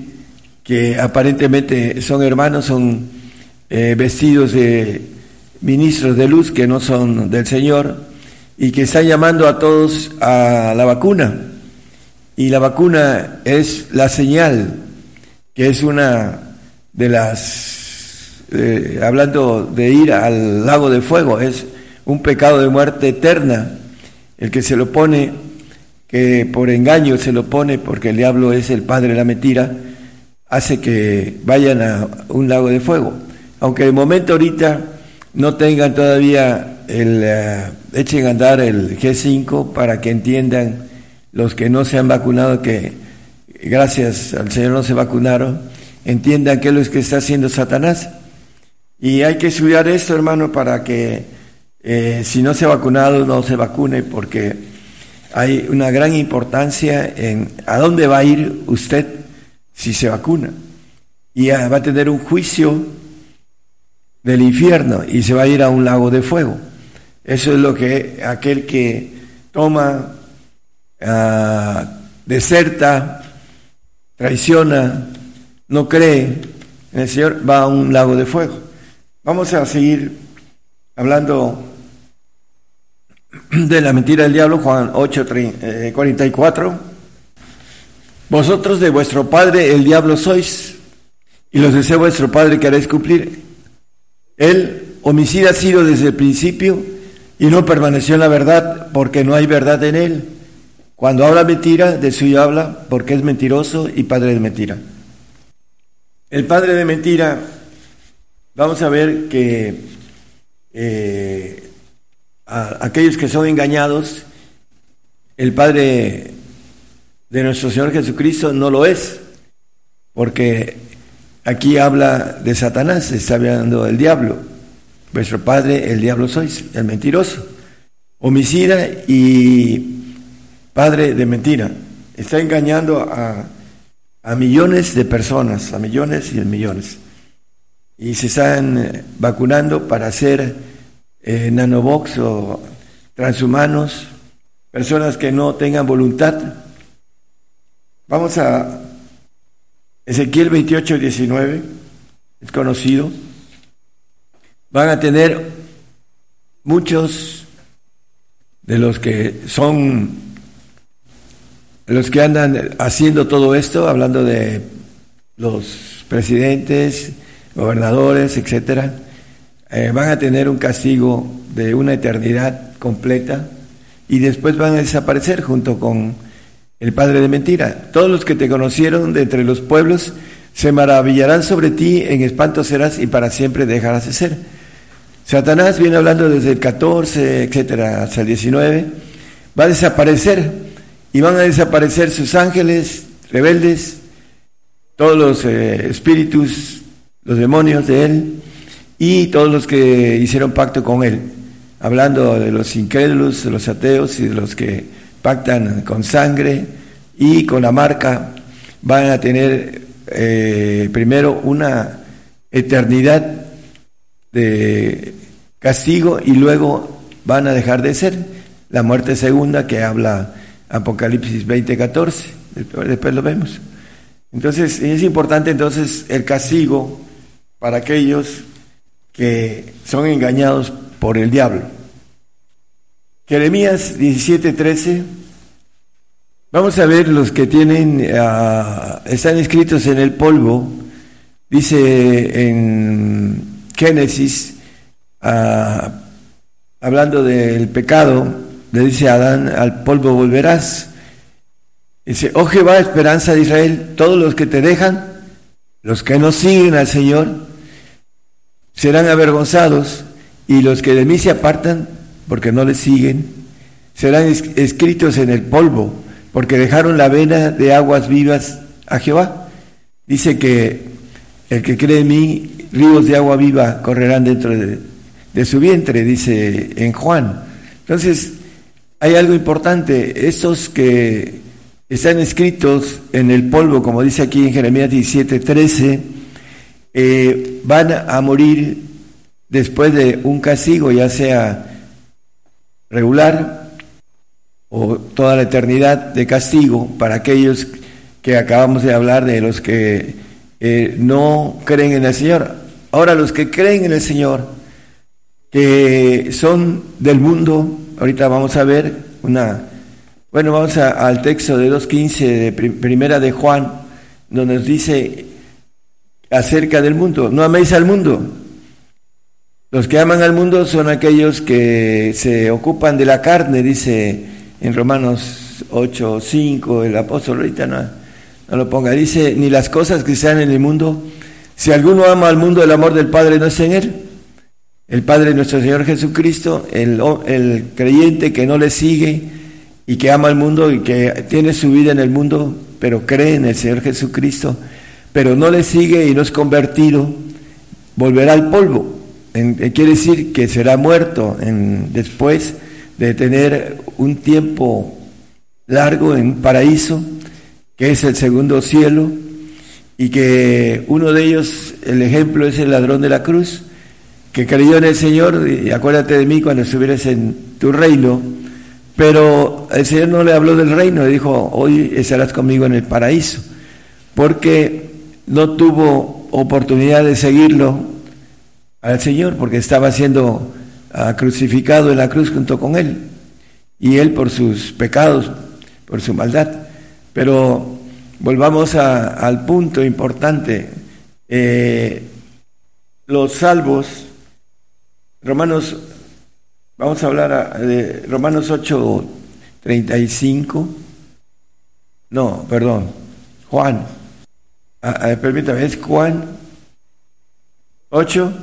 que aparentemente son hermanos, son eh, vestidos de ministros de luz que no son del Señor y que están llamando a todos a la vacuna. Y la vacuna es la señal, que es una de las, eh, hablando de ir al lago de fuego, es un pecado de muerte eterna. El que se lo pone, que por engaño se lo pone, porque el diablo es el padre de la mentira, hace que vayan a un lago de fuego. Aunque de momento ahorita no tengan todavía el, uh, echen a andar el G5 para que entiendan los que no se han vacunado que gracias al Señor no se vacunaron, entiendan qué es lo que está haciendo Satanás. Y hay que estudiar esto, hermano, para que eh, si no se ha vacunado, no se vacune, porque hay una gran importancia en a dónde va a ir usted si se vacuna. Y va a tener un juicio del infierno y se va a ir a un lago de fuego. Eso es lo que aquel que toma, uh, deserta, traiciona, no cree en el Señor, va a un lago de fuego. Vamos a seguir hablando de la mentira del diablo, Juan 8, 44. Vosotros de vuestro padre el diablo sois, y los deseo vuestro padre que haréis cumplir. Él, homicida, ha sido desde el principio y no permaneció en la verdad porque no hay verdad en él. Cuando habla mentira, de suyo habla porque es mentiroso y padre de mentira. El padre de mentira, vamos a ver que eh, a aquellos que son engañados, el padre de nuestro Señor Jesucristo no lo es, porque aquí habla de Satanás, está hablando del diablo. Vuestro padre, el diablo sois, el mentiroso, homicida y padre de mentira. Está engañando a, a millones de personas, a millones y millones. Y se están eh, vacunando para ser eh, nanobox o transhumanos, personas que no tengan voluntad. Vamos a Ezequiel 28, 19, es conocido van a tener muchos de los que son los que andan haciendo todo esto, hablando de los presidentes, gobernadores, etcétera, eh, van a tener un castigo de una eternidad completa y después van a desaparecer junto con el padre de mentira. Todos los que te conocieron de entre los pueblos se maravillarán sobre ti, en espanto serás y para siempre dejarás de ser. Satanás viene hablando desde el 14, etcétera, hasta el 19, va a desaparecer y van a desaparecer sus ángeles rebeldes, todos los eh, espíritus, los demonios de él y todos los que hicieron pacto con él, hablando de los incrédulos, de los ateos y de los que pactan con sangre y con la marca, van a tener eh, primero una eternidad de castigo y luego van a dejar de ser. La muerte segunda que habla Apocalipsis 20, 14, después lo vemos. Entonces, es importante entonces el castigo para aquellos que son engañados por el diablo. Jeremías 17, 13. Vamos a ver los que tienen, ah, están escritos en el polvo. Dice en Génesis, ah, hablando del pecado, le dice Adán, al polvo volverás. Dice, oh Jehová, esperanza de Israel, todos los que te dejan, los que no siguen al Señor, serán avergonzados, y los que de mí se apartan, porque no le siguen, serán escritos en el polvo, porque dejaron la vena de aguas vivas a Jehová. Dice que el que cree en mí, ríos de agua viva correrán dentro de, su vientre, dice en Juan. Entonces, hay algo importante, estos que están escritos en el polvo, como dice aquí en Jeremías 17, 13, eh, van a morir después de un castigo, ya sea regular o toda la eternidad de castigo para aquellos que acabamos de hablar de los que eh, no creen en el Señor. Ahora los que creen en el Señor, que son del mundo, ahorita vamos a ver una, bueno, vamos al texto de 2.15 de primera de Juan, donde nos dice acerca del mundo, no améis al mundo. Los que aman al mundo son aquellos que se ocupan de la carne, dice en Romanos 8.5 el apóstol, ahorita no no lo ponga. Dice, ni las cosas que sean en el mundo. Si alguno ama al mundo, el amor del Padre no está en él. El Padre nuestro Señor Jesucristo, el, creyente que no le sigue y que ama al mundo y que tiene su vida en el mundo, pero cree en el Señor Jesucristo, pero no le sigue y no es convertido, volverá al polvo. Eh, quiere decir que será muerto después de tener un tiempo largo en paraíso, que es el segundo cielo, y que uno de ellos, el ejemplo es el ladrón de la cruz, que creyó en el Señor, y acuérdate de mí cuando estuvieras en tu reino, pero el Señor no le habló del reino, le dijo, hoy estarás conmigo en el paraíso, porque no tuvo oportunidad de seguirlo al Señor, porque estaba siendo ah, crucificado en la cruz junto con él, y él por sus pecados, por su maldad. Pero volvamos a- al punto importante. Eh, los salvos, Romanos, vamos a hablar a- de Romanos 8, 35. No, perdón, Juan. Ah, ah, permítame, es Juan 8,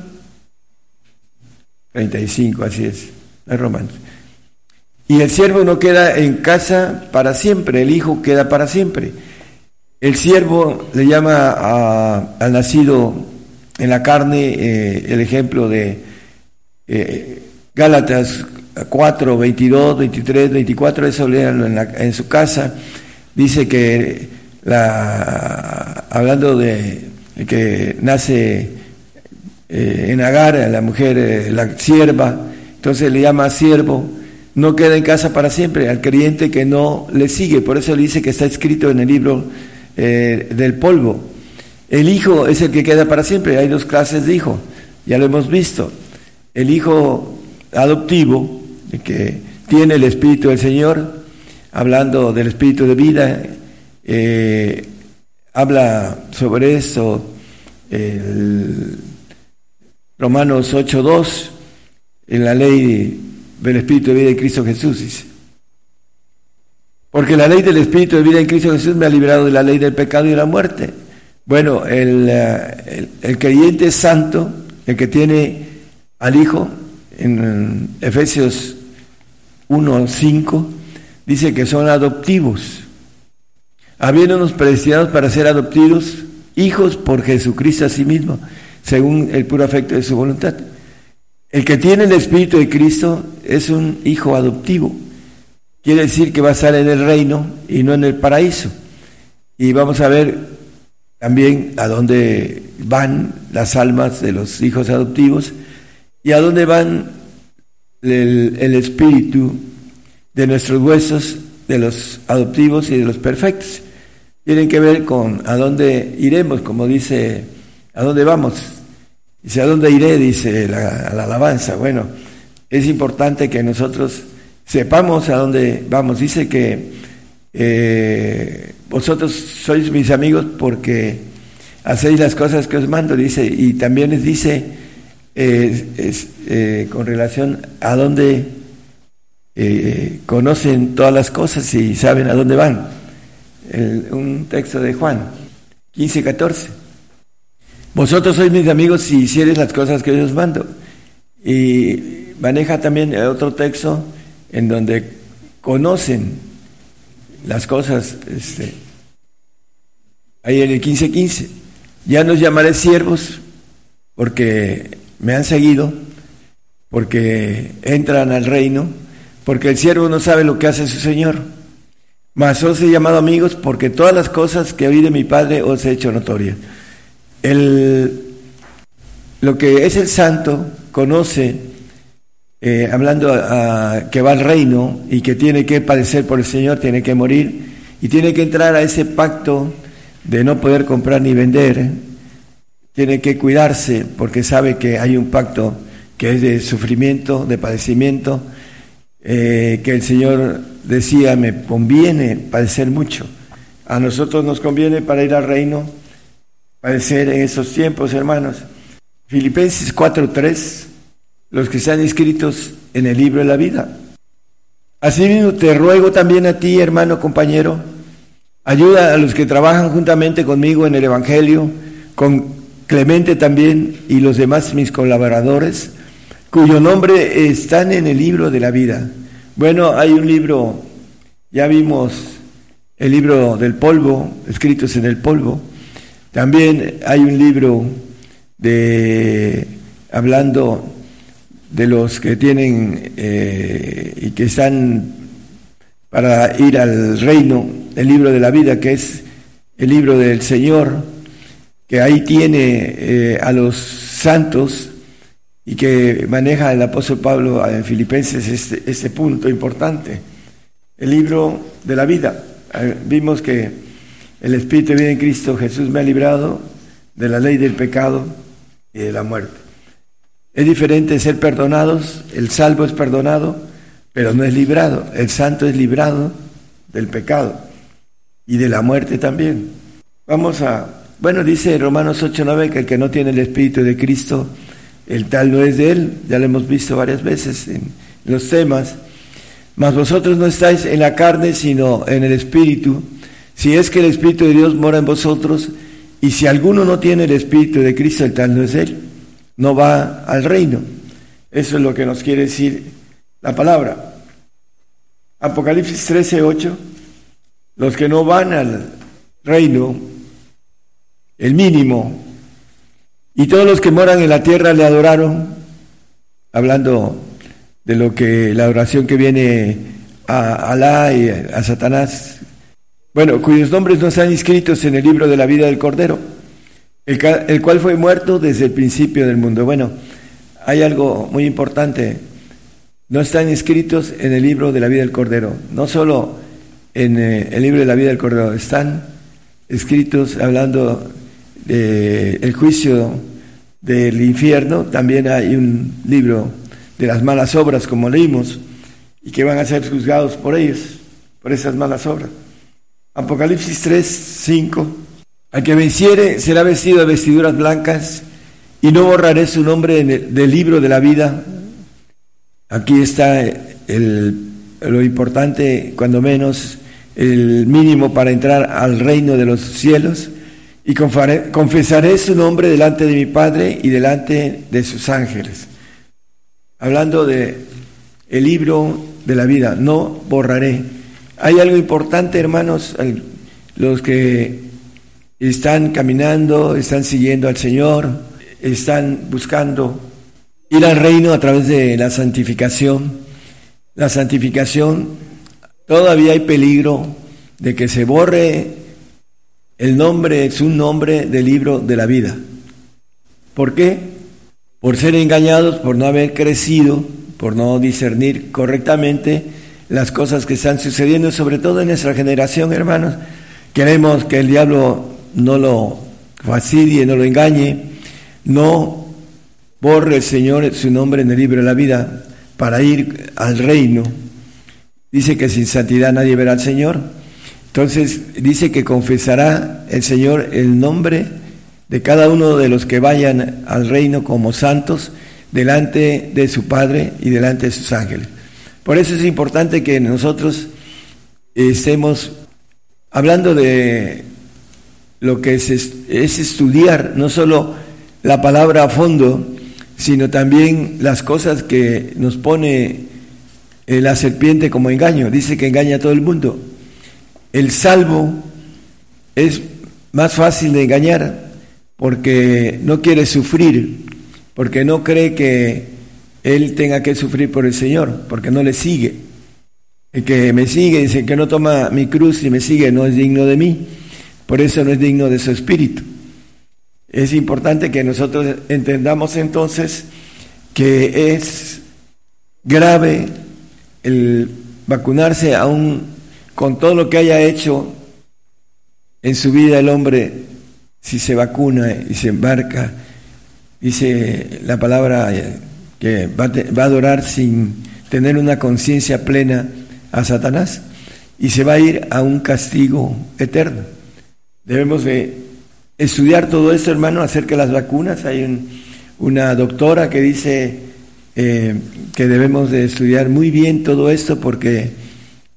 35, así es, no es Romanos. Y el siervo no queda en casa para siempre, el hijo queda para siempre. El siervo le llama al nacido en la carne eh, el ejemplo de eh, Gálatas 4, 22, 23, 24, eso léanlo en, la- en su casa. Dice que la, hablando de que nace eh, en Agar, la mujer, la sierva, entonces le llama siervo, no queda en casa para siempre, al creyente que no le sigue, por eso le dice que está escrito en el libro eh, del polvo. El hijo es el que queda para siempre, hay dos clases de hijo, ya lo hemos visto. El hijo adoptivo, que tiene el Espíritu del Señor, hablando del Espíritu de vida, eh, habla sobre eso el Romanos 8.2, en la ley del Espíritu de vida de Cristo Jesús. Porque la ley del Espíritu de vida en Cristo Jesús me ha liberado de la ley del pecado y de la muerte. Bueno, el, eh, el, el creyente santo, el que tiene al Hijo, en Efesios 1.5, dice que son adoptivos, habiéndonos predestinados para ser adoptivos hijos por Jesucristo a sí mismo, según el puro afecto de su voluntad. El que tiene el Espíritu de Cristo es un hijo adoptivo. Quiere decir que va a estar en el reino y no en el paraíso. Y vamos a ver también a dónde van las almas de los hijos adoptivos y a dónde van el, espíritu de nuestros huesos, de los adoptivos y de los perfectos. Tienen que ver con a dónde iremos, como dice, a dónde vamos. Dice, ¿a dónde iré? Dice la alabanza. Bueno, es importante que nosotros sepamos a dónde vamos. Dice que eh, vosotros sois mis amigos porque hacéis las cosas que os mando, dice, y también les dice eh, eh, con relación a dónde conocen todas las cosas y saben a dónde van. El- un texto de Juan 15, 14. Vosotros sois mis amigos si hicieres las cosas que yo os mando. Y maneja también otro texto en donde conocen las cosas, este, ahí en el 15:15. 15, ya nos llamaré siervos porque me han seguido, porque entran al reino, porque el siervo no sabe lo que hace su Señor. Mas os he llamado amigos porque todas las cosas que oí de mi Padre os he hecho notorias. El, lo que es el santo conoce, eh, hablando que va al reino y que tiene que padecer por el Señor, tiene que morir y tiene que entrar a ese pacto de no poder comprar ni vender, tiene que cuidarse porque sabe que hay un pacto que es de sufrimiento, de padecimiento, eh, que el Señor decía, me conviene padecer mucho. A nosotros nos conviene para ir al reino padecer en estos tiempos, hermanos. Filipenses 4:3, los que están inscritos en el libro de la vida. Asimismo, te ruego también a ti, hermano compañero, ayuda a los que trabajan juntamente conmigo en el Evangelio, con Clemente también y los demás mis colaboradores, cuyo nombre están en el libro de la vida. Bueno, hay un libro, ya vimos el libro del polvo, escritos en el polvo. También hay un libro de hablando de los que tienen eh, y que están para ir al reino, el libro de la vida, que es el libro del Señor, que ahí tiene eh, a los santos y que maneja el apóstol Pablo en Filipenses este, este punto importante, el libro de la vida. Eh, vimos que el Espíritu de vida en Cristo Jesús me ha librado de la ley del pecado y de la muerte. Es diferente ser perdonados, el salvo es perdonado, pero no es librado. El santo es librado del pecado y de la muerte también. Vamos a, bueno, dice Romanos 8:9 que el que no tiene el Espíritu de Cristo, el tal no es de él, ya lo hemos visto varias veces en los temas. Mas vosotros no estáis en la carne, sino en el Espíritu. Si es que el Espíritu de Dios mora en vosotros, y si alguno no tiene el Espíritu de Cristo, el tal no es él no va al reino. Eso es lo que nos quiere decir la palabra. Apocalipsis 13, 8. Los que no van al reino, el mínimo, y todos los que moran en la tierra le adoraron, hablando de lo que la adoración que viene a Alá y a Satanás, bueno, cuyos nombres no están inscritos en el libro de la vida del Cordero el, cual fue muerto desde el principio del mundo. Bueno, hay algo muy importante. No están inscritos en el libro de la vida del Cordero, no solo en eh, el libro de la vida del Cordero, están escritos hablando del juicio del infierno, también hay un libro de las malas obras, como leímos, y que van a ser juzgados por ellos, por esas malas obras. Apocalipsis 3, 5 al que venciere será vestido de vestiduras blancas y no borraré su nombre del libro de la vida. Aquí está lo importante, cuando menos el mínimo para entrar al reino de los cielos. Y confesaré su nombre delante de mi Padre y delante de sus ángeles. Hablando de el libro de la vida, no borraré. Hay algo importante, hermanos, los que están caminando, están siguiendo al Señor, están buscando ir al reino a través de la santificación. La santificación, todavía hay peligro de que se borre el nombre, su nombre del libro de la vida. ¿Por qué? Por ser engañados, por no haber crecido, por no discernir correctamente las cosas que están sucediendo, sobre todo en nuestra generación, hermanos. Queremos que el diablo no lo fastidie, no lo engañe, no borre el Señor su nombre en el libro de la vida para ir al reino. Dice que sin santidad nadie verá al Señor. Entonces dice que confesará el Señor el nombre de cada uno de los que vayan al reino como santos delante de su Padre y delante de sus ángeles. Por eso es importante que nosotros estemos hablando de lo que es, es estudiar no solo la palabra a fondo, sino también las cosas que nos pone eh, la serpiente como engaño. Dice que engaña a todo el mundo. El salvo es más fácil de engañar porque no quiere sufrir, porque no cree que él tenga que sufrir por el Señor, porque no le sigue. El que me sigue, dice que no toma mi cruz y me sigue, no es digno de mí. Por eso no es digno de su espíritu. Es importante que nosotros entendamos entonces que es grave el vacunarse aún con todo lo que haya hecho en su vida el hombre, si se vacuna y se embarca, dice la palabra que va, va a adorar sin tener una conciencia plena a Satanás y se va a ir a un castigo eterno. Debemos de estudiar todo esto, hermano, acerca de las vacunas. Hay una doctora que dice eh, que debemos de estudiar muy bien todo esto porque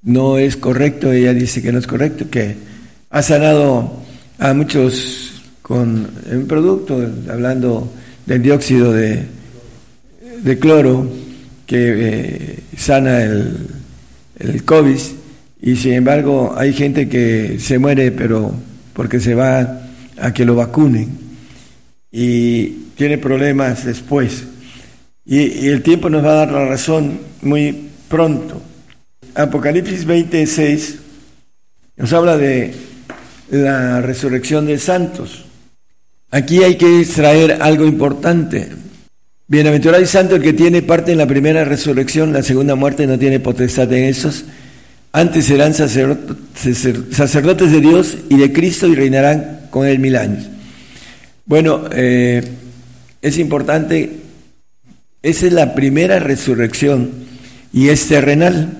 no es correcto. Ella dice que no es correcto, que ha sanado a muchos con un producto, hablando del dióxido de, cloro, que eh, sana el COVID y sin embargo hay gente que se muere pero porque se va a que lo vacunen y tiene problemas después. Y, el tiempo nos va a dar la razón muy pronto. Apocalipsis 26 nos habla de la resurrección de santos. Aquí hay que extraer algo importante. Bienaventurado y santo el que tiene parte en la primera resurrección, la segunda muerte no tiene potestad en esos. Antes serán sacerdotes de Dios y de Cristo y reinarán con él mil años. Bueno, eh, es importante, esa es la primera resurrección y es terrenal,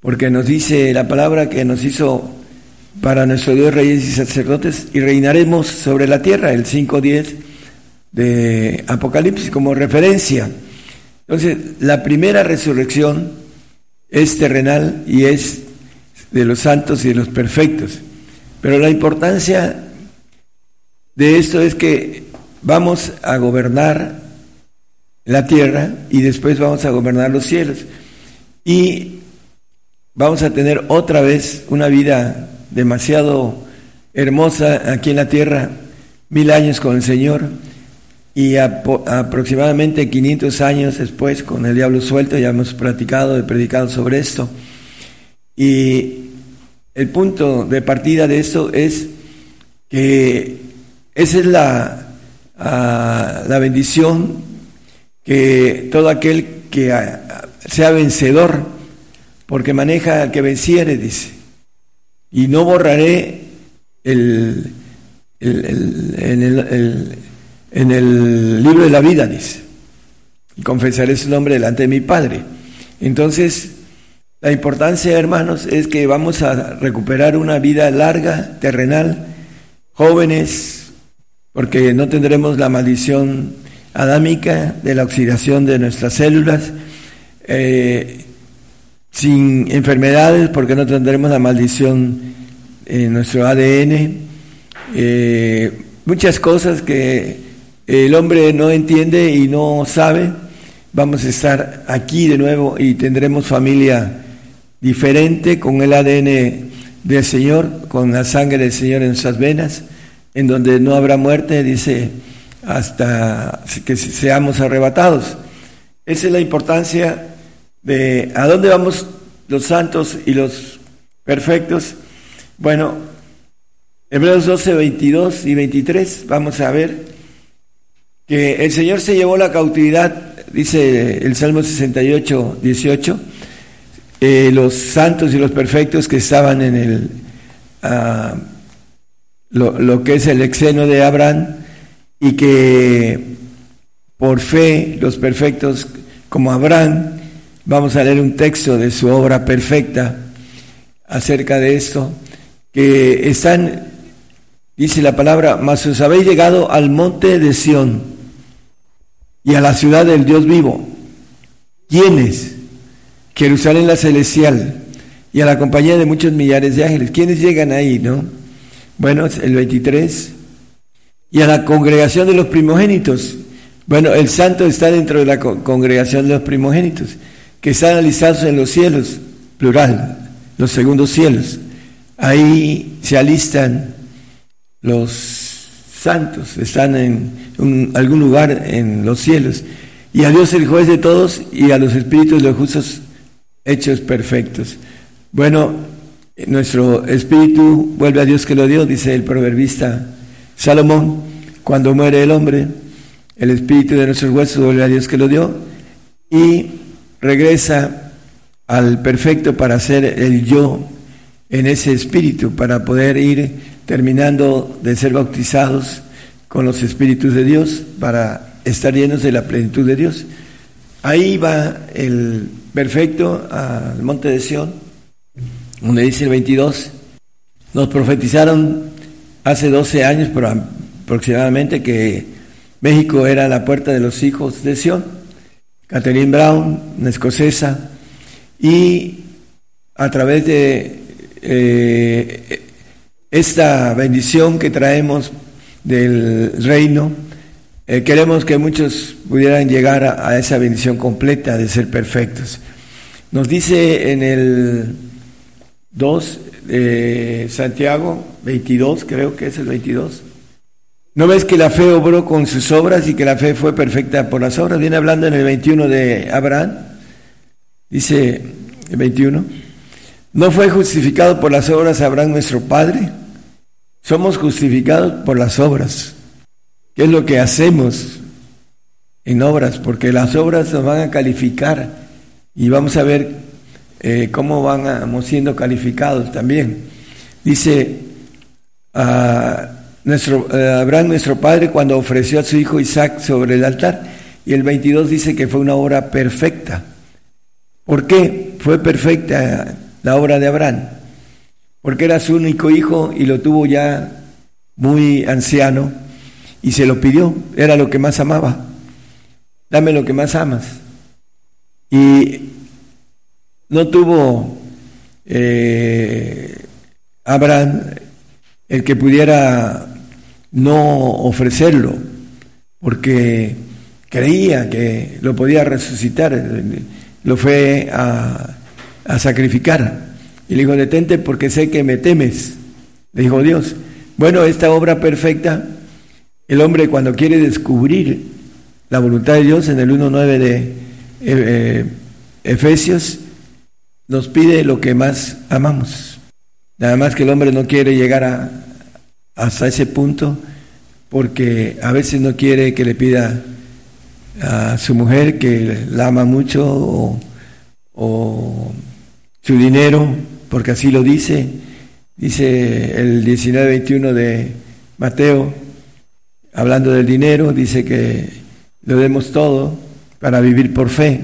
porque nos dice la palabra que nos hizo para nuestro Dios reyes y sacerdotes y reinaremos sobre la tierra, el 5.10 de Apocalipsis como referencia. Entonces, la primera resurrección es terrenal y es de los santos y de los perfectos. Pero la importancia de esto es que vamos a gobernar la tierra y después vamos a gobernar los cielos. Y vamos a tener otra vez una vida demasiado hermosa aquí en la tierra, mil años con el Señor y aproximadamente 500 años después con el diablo suelto, ya hemos platicado y predicado sobre esto. Y el punto de partida de esto es que esa es la, ah, la bendición que todo aquel que sea vencedor, porque maneja al que venciere, dice y no borraré el, en, el, en el libro de la vida, dice, y confesaré su nombre delante de mi Padre. Entonces, la importancia, hermanos, es que vamos a recuperar una vida larga, terrenal, jóvenes, porque no tendremos la maldición adámica de la oxidación de nuestras células, eh, sin enfermedades, porque no tendremos la maldición en nuestro ADN, eh, muchas cosas que el hombre no entiende y no sabe. Vamos a estar aquí de nuevo y tendremos familia diferente con el ADN del Señor, con la sangre del Señor en nuestras venas, en donde no habrá muerte, dice, hasta que seamos arrebatados. Esa es la importancia de a dónde vamos los santos y los perfectos. Bueno, Hebreos 12, 22 y 23, vamos a ver que el Señor se llevó la cautividad, dice el Salmo 68, 18, eh, los santos y los perfectos que estaban en el, ah, lo, lo que es el exeno de Abraham, y que por fe los perfectos como Abraham Vamos a leer un texto de su obra perfecta acerca de esto, que están, dice la palabra, mas os habéis llegado al monte de Sión y a la ciudad del Dios vivo. ¿Quiénes? Jerusalén la celestial y a la compañía de muchos millares de ángeles. ¿Quiénes llegan ahí, no? Bueno, el 23. Y a la congregación de los primogénitos. Bueno, el santo está dentro de la congregación de los primogénitos que están alistados en los cielos, plural, los segundos cielos. Ahí se alistan los santos, están en algún lugar en los cielos. Y a Dios el juez de todos y a los espíritus de los justos hechos perfectos. Bueno, nuestro espíritu vuelve a Dios que lo dio, dice el proverbista Salomón, cuando muere el hombre, el espíritu de nuestros huesos vuelve a Dios que lo dio y regresa al perfecto para ser el yo en ese espíritu, para poder ir terminando de ser bautizados con los espíritus de Dios, para estar llenos de la plenitud de Dios. Ahí va el perfecto al monte de Sión, donde dice el 22, nos profetizaron hace 12 años aproximadamente que México era la puerta de los hijos de Sión Catherine Brown, una escocesa, y a través de eh, esta bendición que traemos del reino, eh, queremos que muchos pudieran llegar a, esa bendición completa de ser perfectos. Nos dice en el 2 de Santiago 22, creo que es el 22. ¿No ves que la fe obró con sus obras y que la fe fue perfecta por las obras? Viene hablando en el 21 de Abraham, dice el 21. ¿No fue justificado por las obras Abraham nuestro Padre? Somos justificados por las obras. ¿Qué es lo que hacemos en obras? Porque las obras nos van a calificar y vamos a ver eh, cómo vamos siendo calificados también. Dice a nuestro, eh, Abraham, nuestro padre, cuando ofreció a su hijo Isaac sobre el altar, y el 22 dice que fue una obra perfecta. ¿Por qué fue perfecta la obra de Abraham? Porque era su único hijo y lo tuvo ya muy anciano y se lo pidió, era lo que más amaba. Dame lo que más amas. Y no tuvo eh, Abraham el que pudiera no ofrecerlo, porque creía que lo podía resucitar, lo fue a, a sacrificar. Y le dijo, detente porque sé que me temes. Le dijo Dios, bueno, esta obra perfecta, el hombre cuando quiere descubrir la voluntad de Dios en el 1.9 de eh, eh, Efesios, nos pide lo que más amamos. Nada más que el hombre no quiere llegar hasta ese punto porque a veces no quiere que le pida a su mujer que la ama mucho o su dinero, porque así lo dice. Dice el 19-21 de Mateo, hablando del dinero, dice que lo demos todo para vivir por fe,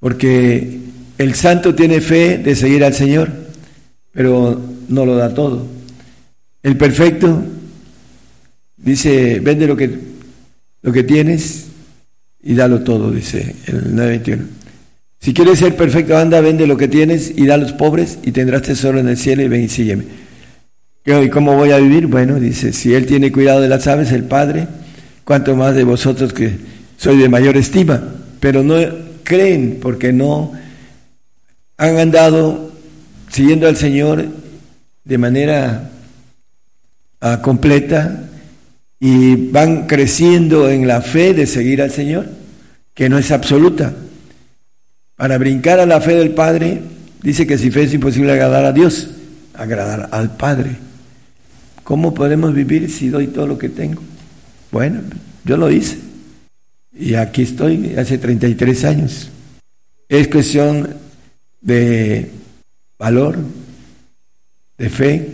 porque el santo tiene fe de seguir al Señor, pero no lo da todo. El perfecto dice, vende lo que, lo que tienes y dalo todo, dice el 921. Si quieres ser perfecto, anda, vende lo que tienes y da a los pobres y tendrás tesoro en el cielo y ven y sígueme. ¿Y cómo voy a vivir? Bueno, dice, si Él tiene cuidado de las aves, el Padre, cuanto más de vosotros que soy de mayor estima. Pero no creen porque no han andado siguiendo al Señor de manera completa y van creciendo en la fe de seguir al Señor, que no es absoluta. Para brincar a la fe del Padre, dice que si fe es imposible agradar a Dios, agradar al Padre. ¿Cómo podemos vivir si doy todo lo que tengo? Bueno, yo lo hice. Y aquí estoy hace 33 años. Es cuestión de valor, de fe,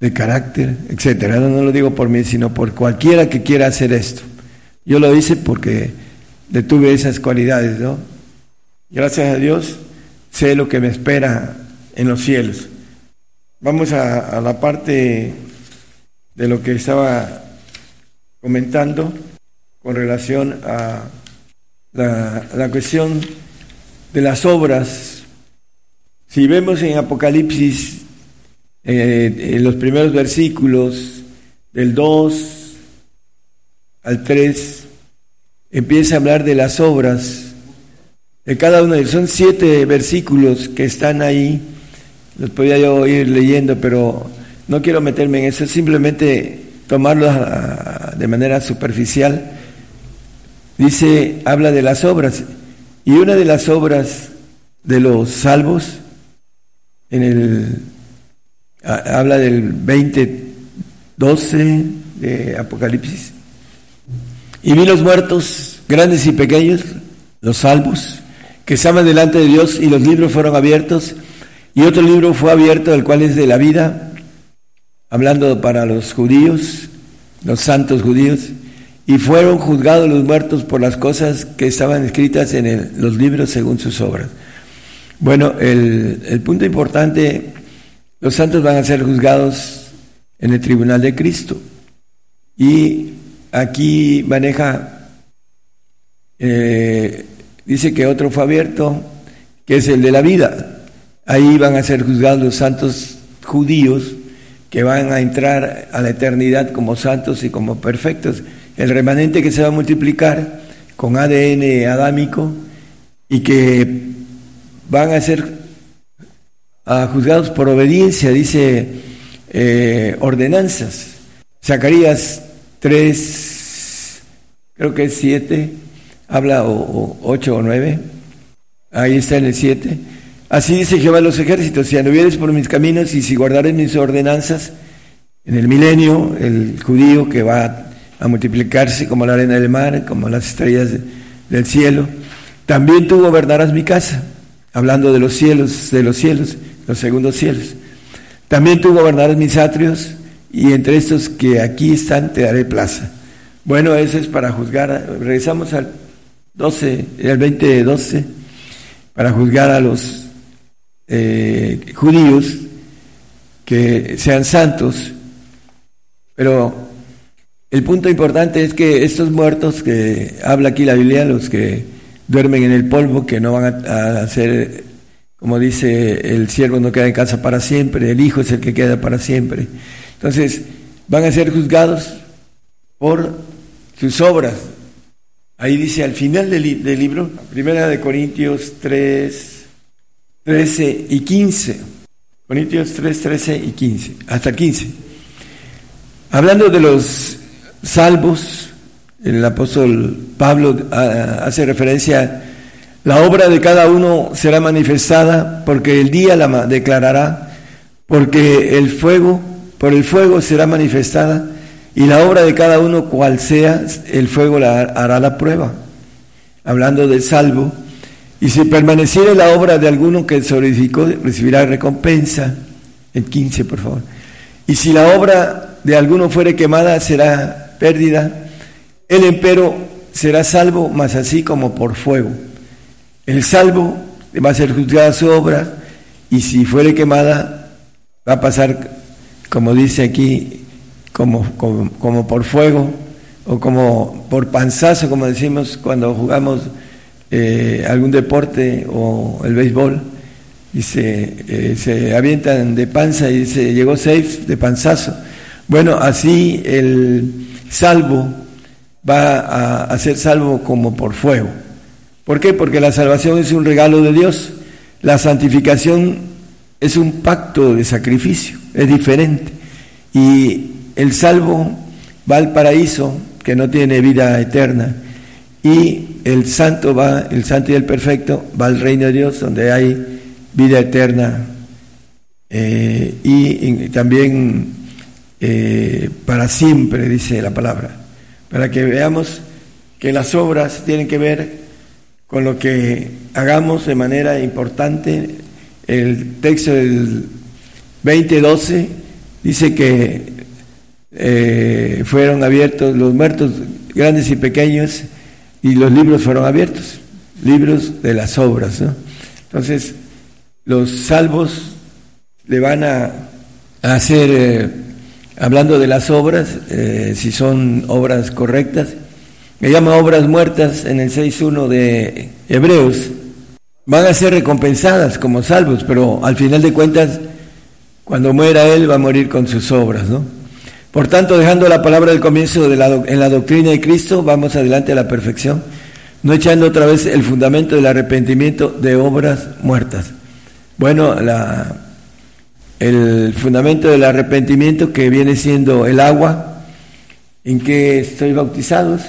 de carácter, etcétera. No, no lo digo por mí, sino por cualquiera que quiera hacer esto. Yo lo hice porque le tuve esas cualidades, ¿no? Gracias a Dios sé lo que me espera en los cielos. Vamos a, la parte de lo que estaba comentando con relación a la, cuestión de las obras. Si vemos en Apocalipsis eh, en los primeros versículos del 2 al 3, empieza a hablar de las obras de cada uno de ellos. Son siete versículos que están ahí, los podía yo ir leyendo, pero no quiero meterme en eso, simplemente tomarlos de manera superficial. Dice, habla de las obras, y una de las obras de los salvos, en el habla del 20, 12 de Apocalipsis. Y vi los muertos, grandes y pequeños, los salvos, que estaban delante de Dios y los libros fueron abiertos. Y otro libro fue abierto, el cual es de la vida, hablando para los judíos, los santos judíos, y fueron juzgados los muertos por las cosas que estaban escritas en los libros según sus obras. Bueno, el, el punto importante los santos van a ser juzgados en el tribunal de Cristo. Y aquí maneja, eh, dice que otro fue abierto, que es el de la vida. Ahí van a ser juzgados los santos judíos que van a entrar a la eternidad como santos y como perfectos. El remanente que se va a multiplicar con ADN adámico y que van a ser a juzgados por obediencia, dice eh, ordenanzas. Zacarías 3, creo que es 7, habla o, 8 o 9, ahí está en el 7. Así dice Jehová los ejércitos, si anduvieres por mis caminos y si guardares mis ordenanzas, en el milenio, el judío que va a multiplicarse como la arena del mar, como las estrellas del cielo, también tú gobernarás mi casa, hablando de los cielos, de los cielos, los segundos cielos. También tú gobernarás mis atrios y entre estos que aquí están te daré plaza. Bueno, eso es para juzgar. Regresamos al 12, el 20 de 12, para juzgar a los eh, judíos que sean santos. Pero el punto importante es que estos muertos que habla aquí la Biblia, los que duermen en el polvo, que no van a, a ser como dice, el siervo no queda en casa para siempre, el hijo es el que queda para siempre. Entonces, van a ser juzgados por sus obras. Ahí dice al final del, libro, primera de Corintios 3, 13 y 15. Corintios 3, 13 y 15, hasta 15. Hablando de los salvos, el apóstol Pablo ah, hace referencia la obra de cada uno será manifestada porque el día la declarará, porque el fuego, por el fuego será manifestada y la obra de cada uno cual sea, el fuego la hará la prueba. Hablando del salvo, y si permaneciere la obra de alguno que solidificó, recibirá recompensa. El 15, por favor. Y si la obra de alguno fuere quemada, será pérdida. El empero será salvo, mas así como por fuego. El salvo va a ser juzgada su obra y si fuere quemada va a pasar, como dice aquí, como, como, por fuego o como por panzazo, como decimos cuando jugamos eh, algún deporte o el béisbol y se, eh, se avientan de panza y se llegó safe de panzazo. Bueno, así el salvo va a ser salvo como por fuego. ¿Por qué? Porque la salvación es un regalo de Dios. La santificación es un pacto de sacrificio, es diferente. Y el salvo va al paraíso, que no tiene vida eterna, y el santo va, el santo y el perfecto, va al reino de Dios, donde hay vida eterna. Eh, y, también eh, para siempre, dice la palabra, para que veamos que las obras tienen que ver con lo que hagamos de manera importante. El texto del 2012 dice que eh, fueron abiertos los muertos grandes y pequeños y los libros fueron abiertos, libros de las obras. Entonces, los salvos le van a, hacer, eh, hablando de las obras, eh, si son obras correctas, me llama obras muertas en el 6.1 de Hebreos, van a ser recompensadas como salvos, pero al final de cuentas, cuando muera Él, va a morir con sus obras, ¿no? Por tanto, dejando la palabra del comienzo en la doctrina de Cristo, vamos adelante a la perfección, no echando otra vez el fundamento del arrepentimiento de obras muertas. Bueno, el fundamento del arrepentimiento que viene siendo el agua, en que estoy bautizados,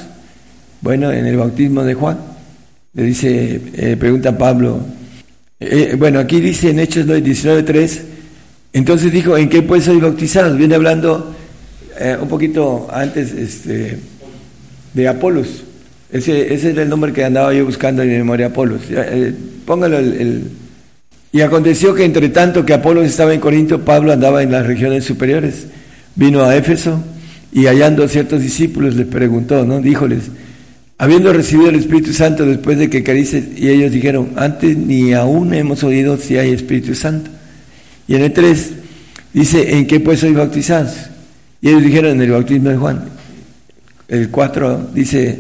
bueno, en el bautismo de Juan, le dice, eh, pregunta Pablo, eh, bueno, aquí dice en Hechos 19.3, entonces dijo, ¿en qué pues soy bautizado? Viene hablando eh, un poquito antes este, de Apolos. Ese, ese es el nombre que andaba yo buscando en mi memoria, Apolos. póngalo el, Y aconteció que entre tanto que Apolos estaba en Corinto, Pablo andaba en las regiones superiores. Vino a Éfeso y hallando ciertos discípulos les preguntó, ¿no? Díjoles, habiendo recibido el Espíritu Santo después de que carices, y ellos dijeron, antes ni aún hemos oído si hay Espíritu Santo. Y en el 3 dice, ¿en qué pues sois bautizados? Y ellos dijeron, en el bautismo de Juan. El 4 dice,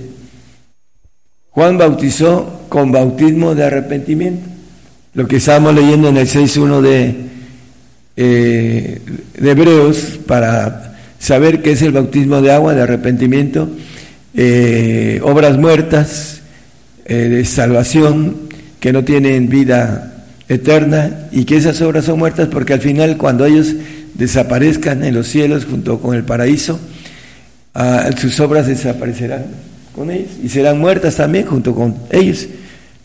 Juan bautizó con bautismo de arrepentimiento. Lo que estábamos leyendo en el 6.1 de, eh, de Hebreos para saber qué es el bautismo de agua, de arrepentimiento eh, obras muertas eh, de salvación que no tienen vida eterna y que esas obras son muertas porque al final cuando ellos desaparezcan en los cielos junto con el paraíso, ah, sus obras desaparecerán con ellos y serán muertas también junto con ellos.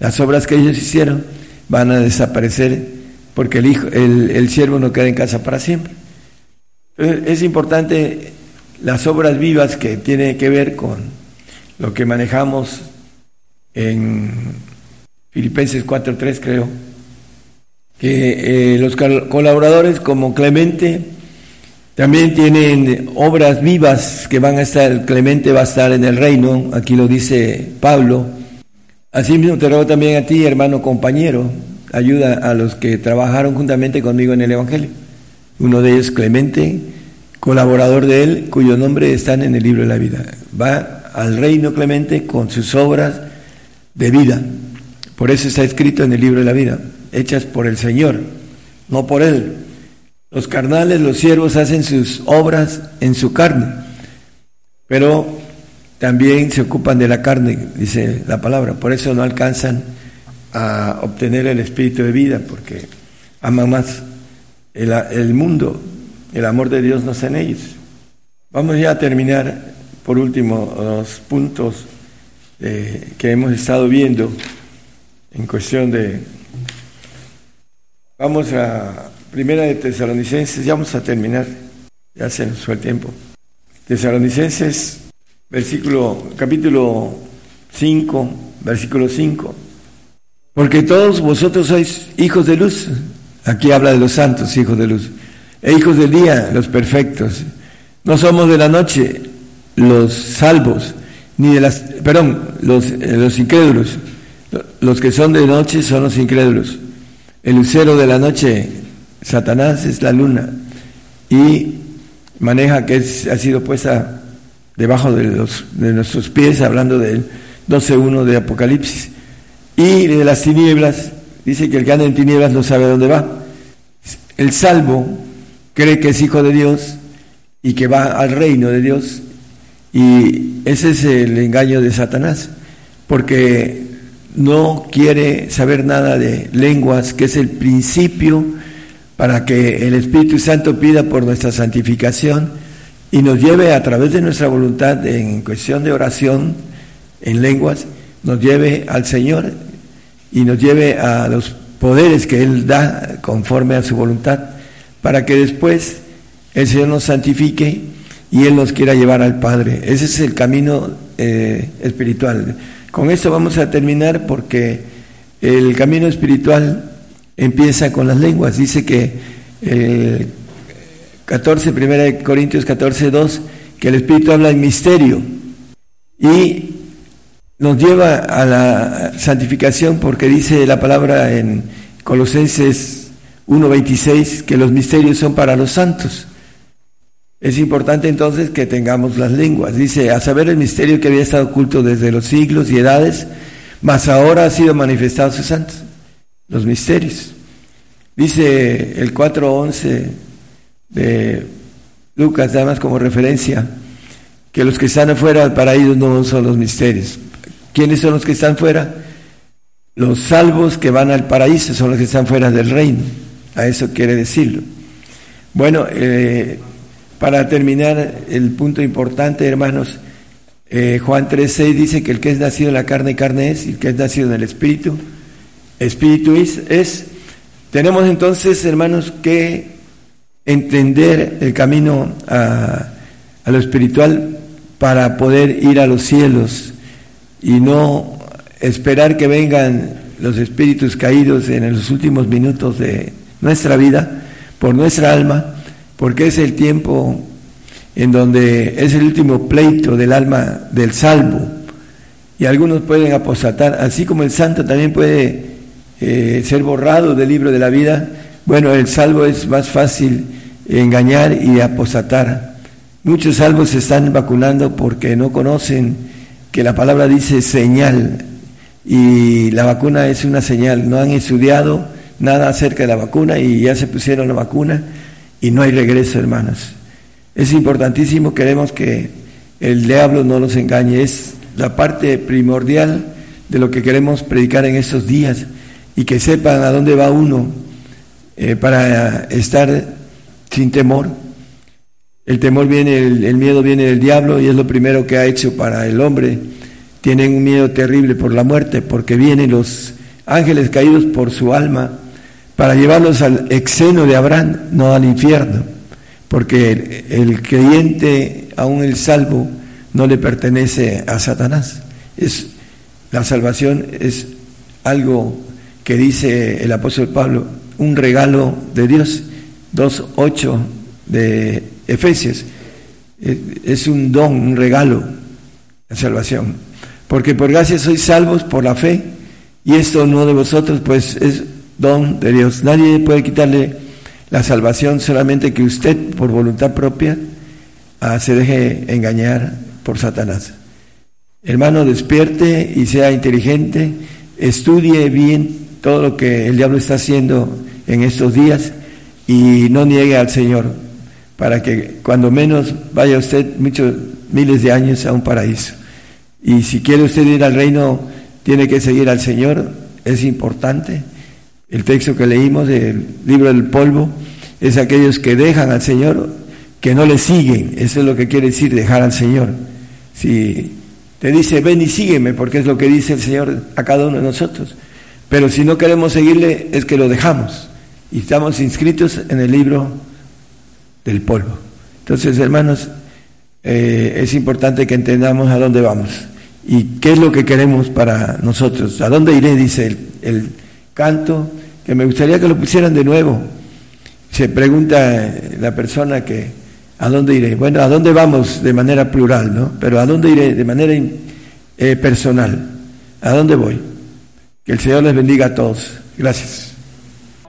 Las obras que ellos hicieron van a desaparecer porque el, hijo, el, siervo no queda en casa para siempre. Es importante las obras vivas que tienen que ver con lo que manejamos en Filipenses 4.3 creo, eh, los colaboradores como Clemente también tienen obras vivas que van a estar, Clemente va a estar en el reino, aquí lo dice Pablo. Asimismo te ruego también a ti, hermano compañero, ayuda a los que trabajaron juntamente conmigo en el Evangelio. Uno de ellos, Clemente, colaborador de él, cuyo nombre está en el libro de la vida. Va al reino Clemente con sus obras de vida. Por eso está escrito en el libro de la vida, hechas por el Señor, no por él. Los carnales, los siervos hacen sus obras en su carne, pero también se ocupan de la carne, dice la palabra. Por eso no alcanzan a obtener el espíritu de vida, porque aman más el, mundo, el amor de Dios no está en ellos. Vamos ya a terminar, por último, los puntos eh, que hemos estado viendo en cuestión de... Vamos a Primera de Tesalonicenses, ya vamos a terminar, ya se nos fue el tiempo. Tesalonicenses, versículo, capítulo 5, versículo 5. Porque todos vosotros sois hijos de luz. Aquí habla de los santos, hijos de luz. E hijos del día, los perfectos. No somos de la noche, los salvos, ni de las, perdón, los, eh, los incrédulos. Los que son de noche son los incrédulos. El lucero de la noche, Satanás, es la luna. Y maneja que ha sido puesta debajo de, de nuestros pies, hablando del 12.1 de Apocalipsis. Y de las tinieblas, dice que el que anda en tinieblas no sabe dónde va. El salvo cree que es hijo de Dios y que va al reino de Dios. Y ese es el engaño de Satanás, porque no quiere saber nada de lenguas, que es el principio para que el Espíritu Santo pida por nuestra santificación y nos lleve a través de nuestra voluntad en cuestión de oración en lenguas, nos lleve al Señor y nos lleve a los poderes que Él da conforme a su voluntad, para que después el Señor nos santifique y Él nos quiera llevar al Padre. Ese es el camino eh, espiritual. Con esto vamos a terminar porque el camino espiritual empieza con las lenguas. Dice que el 14, primera de Corintios 14, 2, que el Espíritu habla en misterio y nos lleva a la santificación porque dice la palabra en Colosenses 1.26 que los misterios son para los santos. Es importante entonces que tengamos las lenguas. Dice, a saber el misterio que había estado oculto desde los siglos y edades, mas ahora ha sido manifestado sus santos. Los misterios. Dice el 4.11 de Lucas, además como referencia, que los que están afuera para ellos no son los misterios. ¿Quiénes son los que están fuera? Los salvos que van al paraíso son los que están fuera del reino. A eso quiere decirlo. Bueno, eh, para terminar, el punto importante, hermanos, eh, Juan 3.6 dice que el que es nacido en la carne, carne es, y el que es nacido en el Espíritu, Espíritu es. Tenemos entonces, hermanos, que entender el camino a lo espiritual para poder ir a los cielos y no esperar que vengan los espíritus caídos en los últimos minutos de nuestra vida por nuestra alma porque es el tiempo en donde es el último pleito del alma del salvo. Y algunos pueden apostatar, así como el santo también puede eh, ser borrado del libro de la vida. Bueno, el salvo es más fácil engañar y apostatar. Muchos salvos se están vacunando porque no conocen que la palabra dice señal y la vacuna es una señal. No han estudiado nada acerca de la vacuna y ya se pusieron la vacuna y no hay regreso, hermanos. Es importantísimo, queremos que el diablo no nos engañe, es la parte primordial de lo que queremos predicar en estos días, y que sepan a dónde va uno eh, para estar sin temor. El temor viene, el, miedo viene del diablo y es lo primero que ha hecho para el hombre. Tienen un miedo terrible por la muerte porque vienen los ángeles caídos por su alma para llevarlos al exeno de Abraham, no al infierno, porque el, creyente, aún el salvo, no le pertenece a Satanás. Es, la salvación es algo que dice el apóstol Pablo, un regalo de Dios, 2.8 de Efesios. Es un don, un regalo, la salvación. Porque por gracia sois salvos por la fe, y esto no de vosotros, pues es don de Dios. Nadie puede quitarle la salvación, solamente que usted, por voluntad propia, ah, se deje engañar por Satanás. Hermano, despierte y sea inteligente, estudie bien todo lo que el diablo está haciendo en estos días y no niegue al Señor, para que cuando menos vaya usted muchos miles de años a un paraíso. Y si quiere usted ir al reino, tiene que seguir al Señor, es importante el texto que leímos del libro del polvo es aquellos que dejan al Señor, que no le siguen. Eso es lo que quiere decir dejar al Señor. Si te dice, ven y sígueme, porque es lo que dice el Señor a cada uno de nosotros. Pero si no queremos seguirle, es que lo dejamos. Y estamos inscritos en el libro del polvo. Entonces, hermanos, eh, es importante que entendamos a dónde vamos y qué es lo que queremos para nosotros. ¿A dónde iré? Dice el, el canto que me gustaría que lo pusieran de nuevo. Se pregunta la persona que, ¿a dónde iré? Bueno, ¿a dónde vamos de manera plural, no? Pero ¿a dónde iré de manera eh, personal? ¿A dónde voy? Que el Señor les bendiga a todos. Gracias.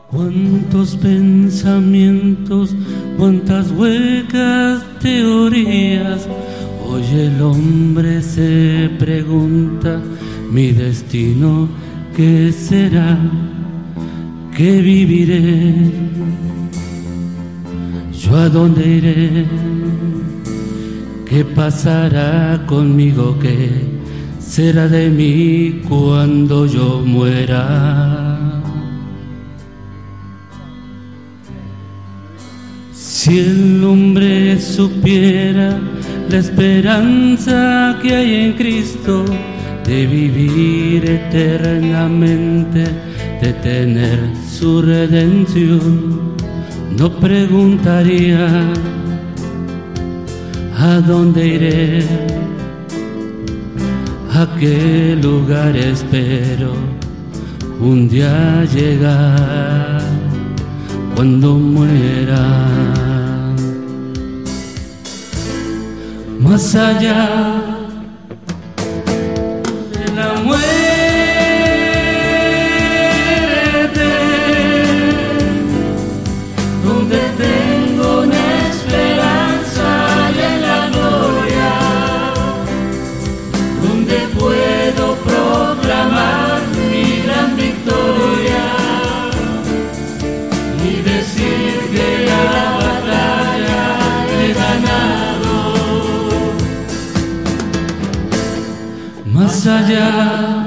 Cuántos pensamientos, cuántas huecas teorías. Hoy el hombre se pregunta, mi destino, ¿qué será? que viviré, yo a dónde iré, qué pasará conmigo, qué será de mí cuando yo muera. Si el hombre supiera la esperanza que hay en Cristo de vivir eternamente, de tener su redención, no preguntaría a dónde iré, a qué lugar espero un día llegar cuando muera. Más allá allá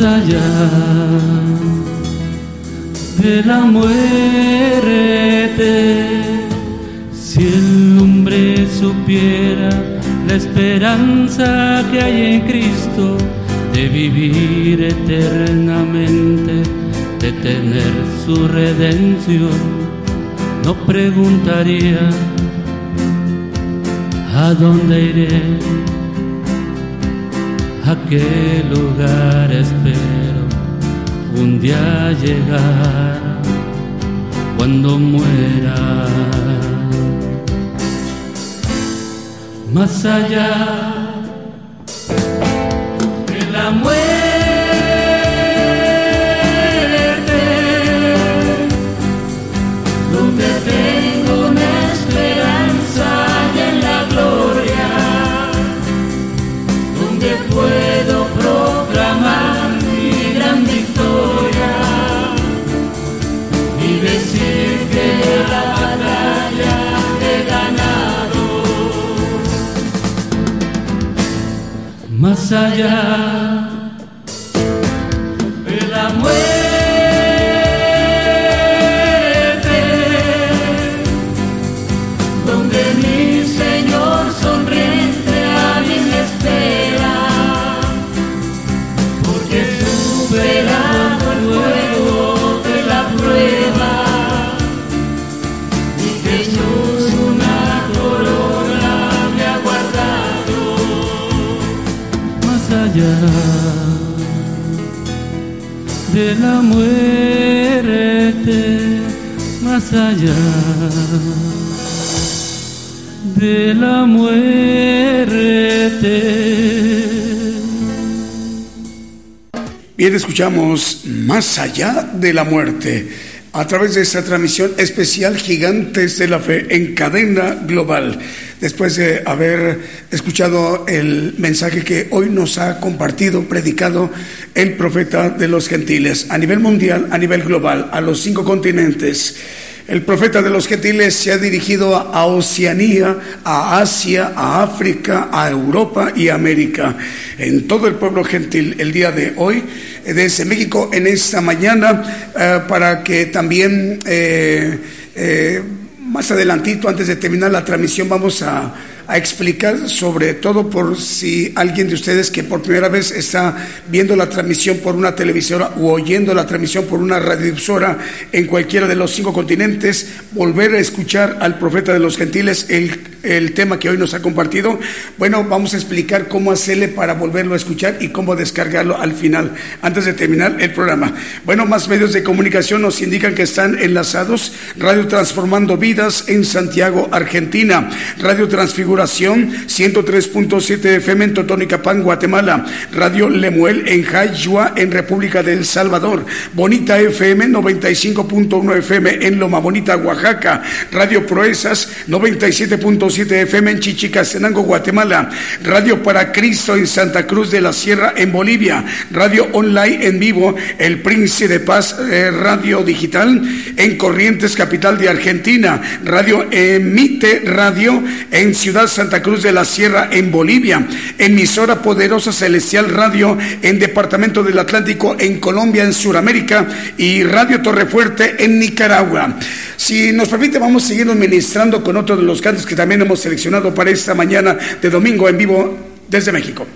allá de la muerte. Si el hombre supiera la esperanza que hay en Cristo de vivir eternamente, de tener su redención, no preguntaría a dónde iré qué lugar espero un día llegar cuando muera. Más allá saja. Más allá de la muerte. Bien, escuchamos Más allá de la muerte a través de esta transmisión especial Gigantes de la Fe en cadena global. Después de haber escuchado el mensaje que hoy nos ha compartido, predicado el profeta de los gentiles a nivel mundial, a nivel global, a los cinco continentes. El profeta de los gentiles se ha dirigido a Oceanía, a Asia, a África, a Europa y América. En todo el pueblo gentil el día de hoy, desde México en esta mañana, eh, para que también eh, eh, más adelantito, antes de terminar la transmisión, vamos a a explicar sobre todo por si alguien de ustedes que por primera vez está viendo la transmisión por una televisora o oyendo la transmisión por una radiodifusora en cualquiera de los cinco continentes, volver a escuchar al profeta de los gentiles el, el tema que hoy nos ha compartido. Bueno, vamos a explicar cómo hacerle para volverlo a escuchar y cómo descargarlo al final, antes de terminar el programa. Bueno, más medios de comunicación nos indican que están enlazados Radio Transformando Vidas en Santiago, Argentina, Radio Transfiguración 103.7 FM en Totonicapán, Guatemala, Radio Lemuel en Jayua en República del Salvador, Bonita FM 95.1 FM en Loma Bonita, Oaxaca, Radio Proezas 97.7 FM en Chichicastenango, Guatemala, Radio para Cristo en Santa Cruz de la Sierra en Bolivia, Radio Online en vivo El Príncipe de Paz eh, Radio Digital en Corrientes, capital de Argentina, Radio Emite Radio en Ciudad Santa Cruz de la Sierra en Bolivia, emisora Poderosa Celestial Radio en Departamento del Atlántico en Colombia, en Sudamérica y Radio Torrefuerte en Nicaragua. Si nos permite, vamos a seguir ministrando con otro de los cantos que también hemos seleccionado para esta mañana de domingo en vivo desde México.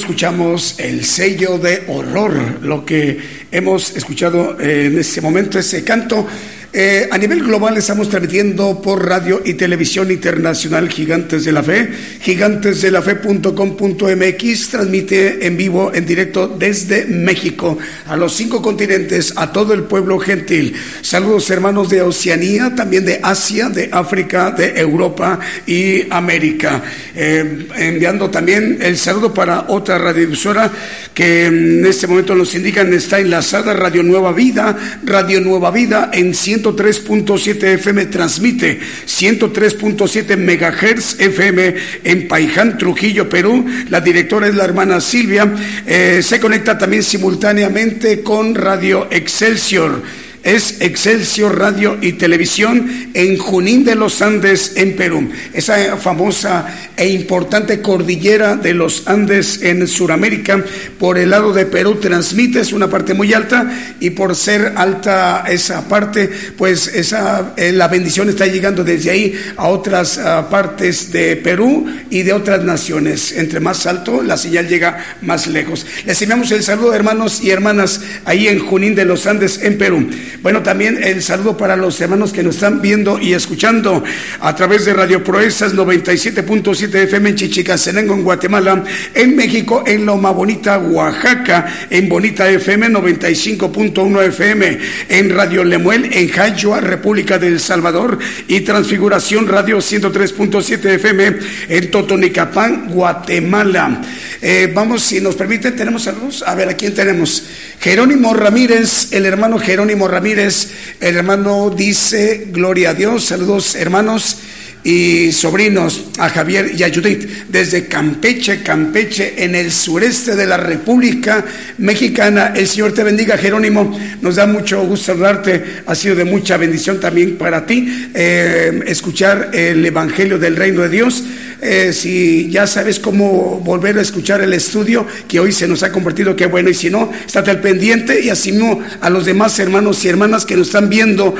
Escuchamos el sello de horror, lo que hemos escuchado en este momento, ese canto. Eh, a nivel global estamos transmitiendo por radio y televisión internacional Gigantes de la Fe, gigantesdelafe.com.mx, transmite en vivo, en directo desde México, a los cinco continentes, a todo el pueblo gentil. Saludos hermanos de Oceanía, también de Asia, de África, de Europa y América. Eh, enviando también el saludo para otra radiodifusora que en este momento nos indican está enlazada, Radio Nueva Vida, Radio Nueva Vida en 103.7 FM transmite 103.7 megahertz FM en Paiján, Trujillo, Perú. La directora es la hermana Silvia. Eh, se conecta también simultáneamente con Radio Excelsior es Excelsior Radio y Televisión en Junín de los Andes, en Perú. Esa famosa e importante cordillera de los Andes en Sudamérica, por el lado de Perú transmite, es una parte muy alta y por ser alta esa parte, pues esa, eh, la bendición está llegando desde ahí a otras ah, partes de Perú y de otras naciones. Entre más alto, la señal llega más lejos. Les enviamos el saludo, hermanos y hermanas, ahí en Junín de los Andes, en Perú. Bueno, también el saludo para los hermanos que nos están viendo y escuchando a través de Radio Proezas 97.7 FM en Chichicastenango, en Guatemala, en México, en Loma Bonita, Oaxaca, en Bonita FM 95.1 FM, en Radio Lemuel, en Jayua, República del Salvador, y Transfiguración Radio 103.7 FM en Totonicapán, Guatemala. Eh, vamos, si nos permite, tenemos saludos. A ver, ¿a quién tenemos? Jerónimo Ramírez, el hermano Jerónimo Ramírez, el hermano dice, gloria a Dios, saludos hermanos y sobrinos a Javier y a Judith desde Campeche, Campeche, en el sureste de la República Mexicana. El Señor te bendiga, Jerónimo. Nos da mucho gusto saludarte. Ha sido de mucha bendición también para ti eh, escuchar el Evangelio del Reino de Dios. Eh, si ya sabes cómo volver a escuchar el estudio que hoy se nos ha compartido, qué bueno. Y si no, estate al pendiente y así no a los demás hermanos y hermanas que nos están viendo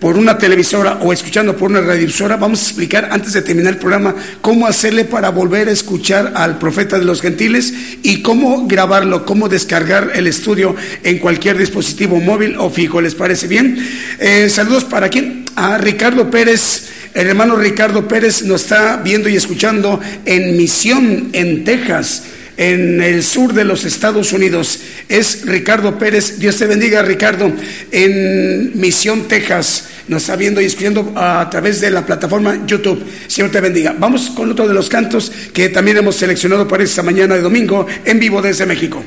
por una televisora o escuchando por una radiodifusora, vamos a explicar antes de terminar el programa cómo hacerle para volver a escuchar al profeta de los gentiles y cómo grabarlo, cómo descargar el estudio en cualquier dispositivo móvil o fijo. ¿Les parece bien? Eh, saludos para quién? A Ricardo Pérez. El hermano Ricardo Pérez nos está viendo y escuchando en Misión, en Texas en el sur de los Estados Unidos. Es Ricardo Pérez. Dios te bendiga, Ricardo, en Misión, Texas. Nos está viendo y escuchando a través de la plataforma YouTube. Señor te bendiga. Vamos con otro de los cantos que también hemos seleccionado para esta mañana de domingo en vivo desde México.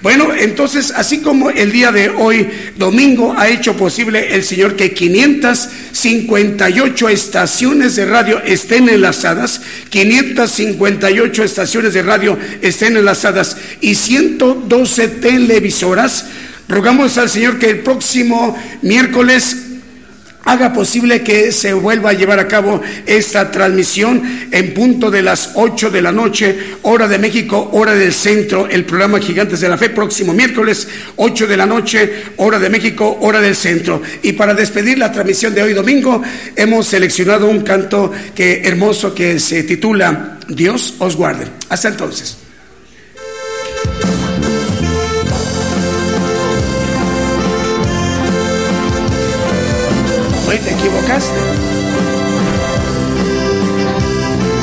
Bueno, entonces, así como el día de hoy, domingo, ha hecho posible el Señor que 558 estaciones de radio estén enlazadas, 558 estaciones de radio estén enlazadas y 112 televisoras, rogamos al Señor que el próximo miércoles haga posible que se vuelva a llevar a cabo esta transmisión en punto de las 8 de la noche, hora de México, hora del centro, el programa Gigantes de la Fe, próximo miércoles, 8 de la noche, hora de México, hora del centro. Y para despedir la transmisión de hoy domingo, hemos seleccionado un canto que hermoso que se titula Dios os guarde. Hasta entonces. Hoy te equivocaste.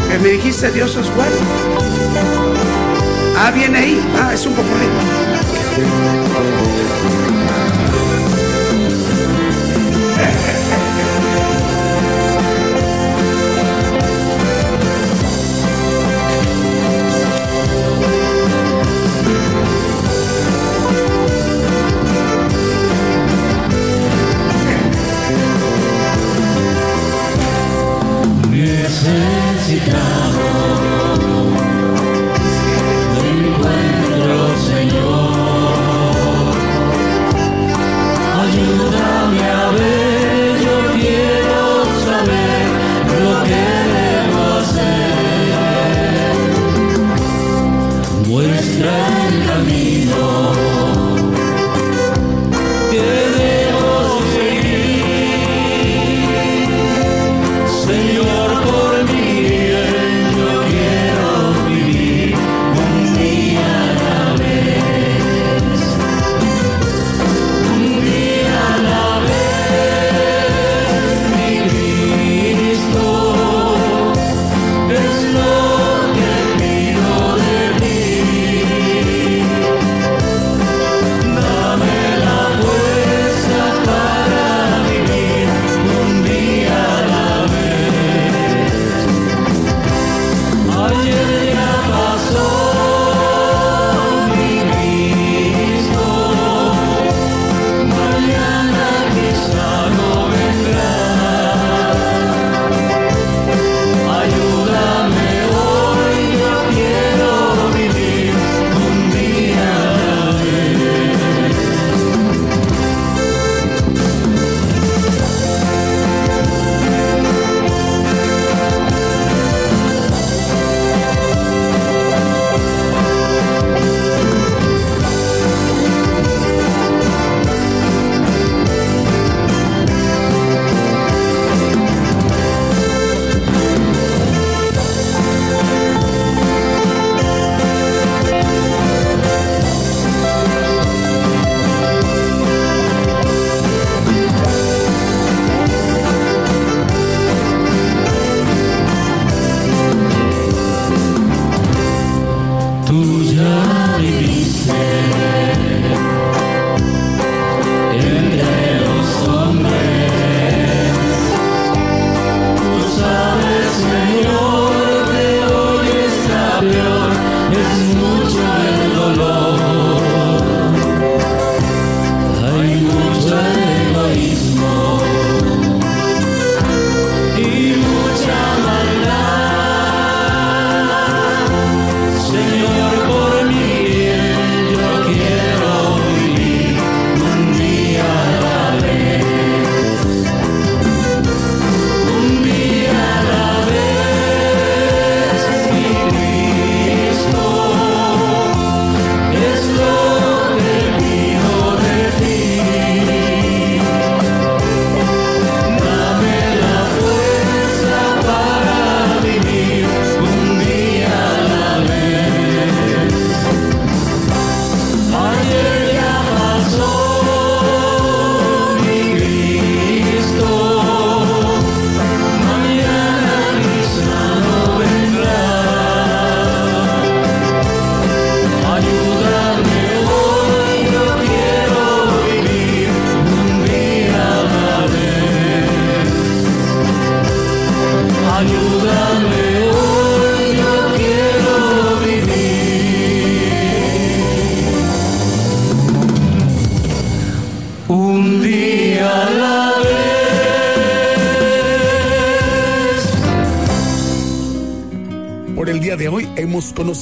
Que me dijiste Dios os guarde. Ah, viene ahí. Ah, es un poco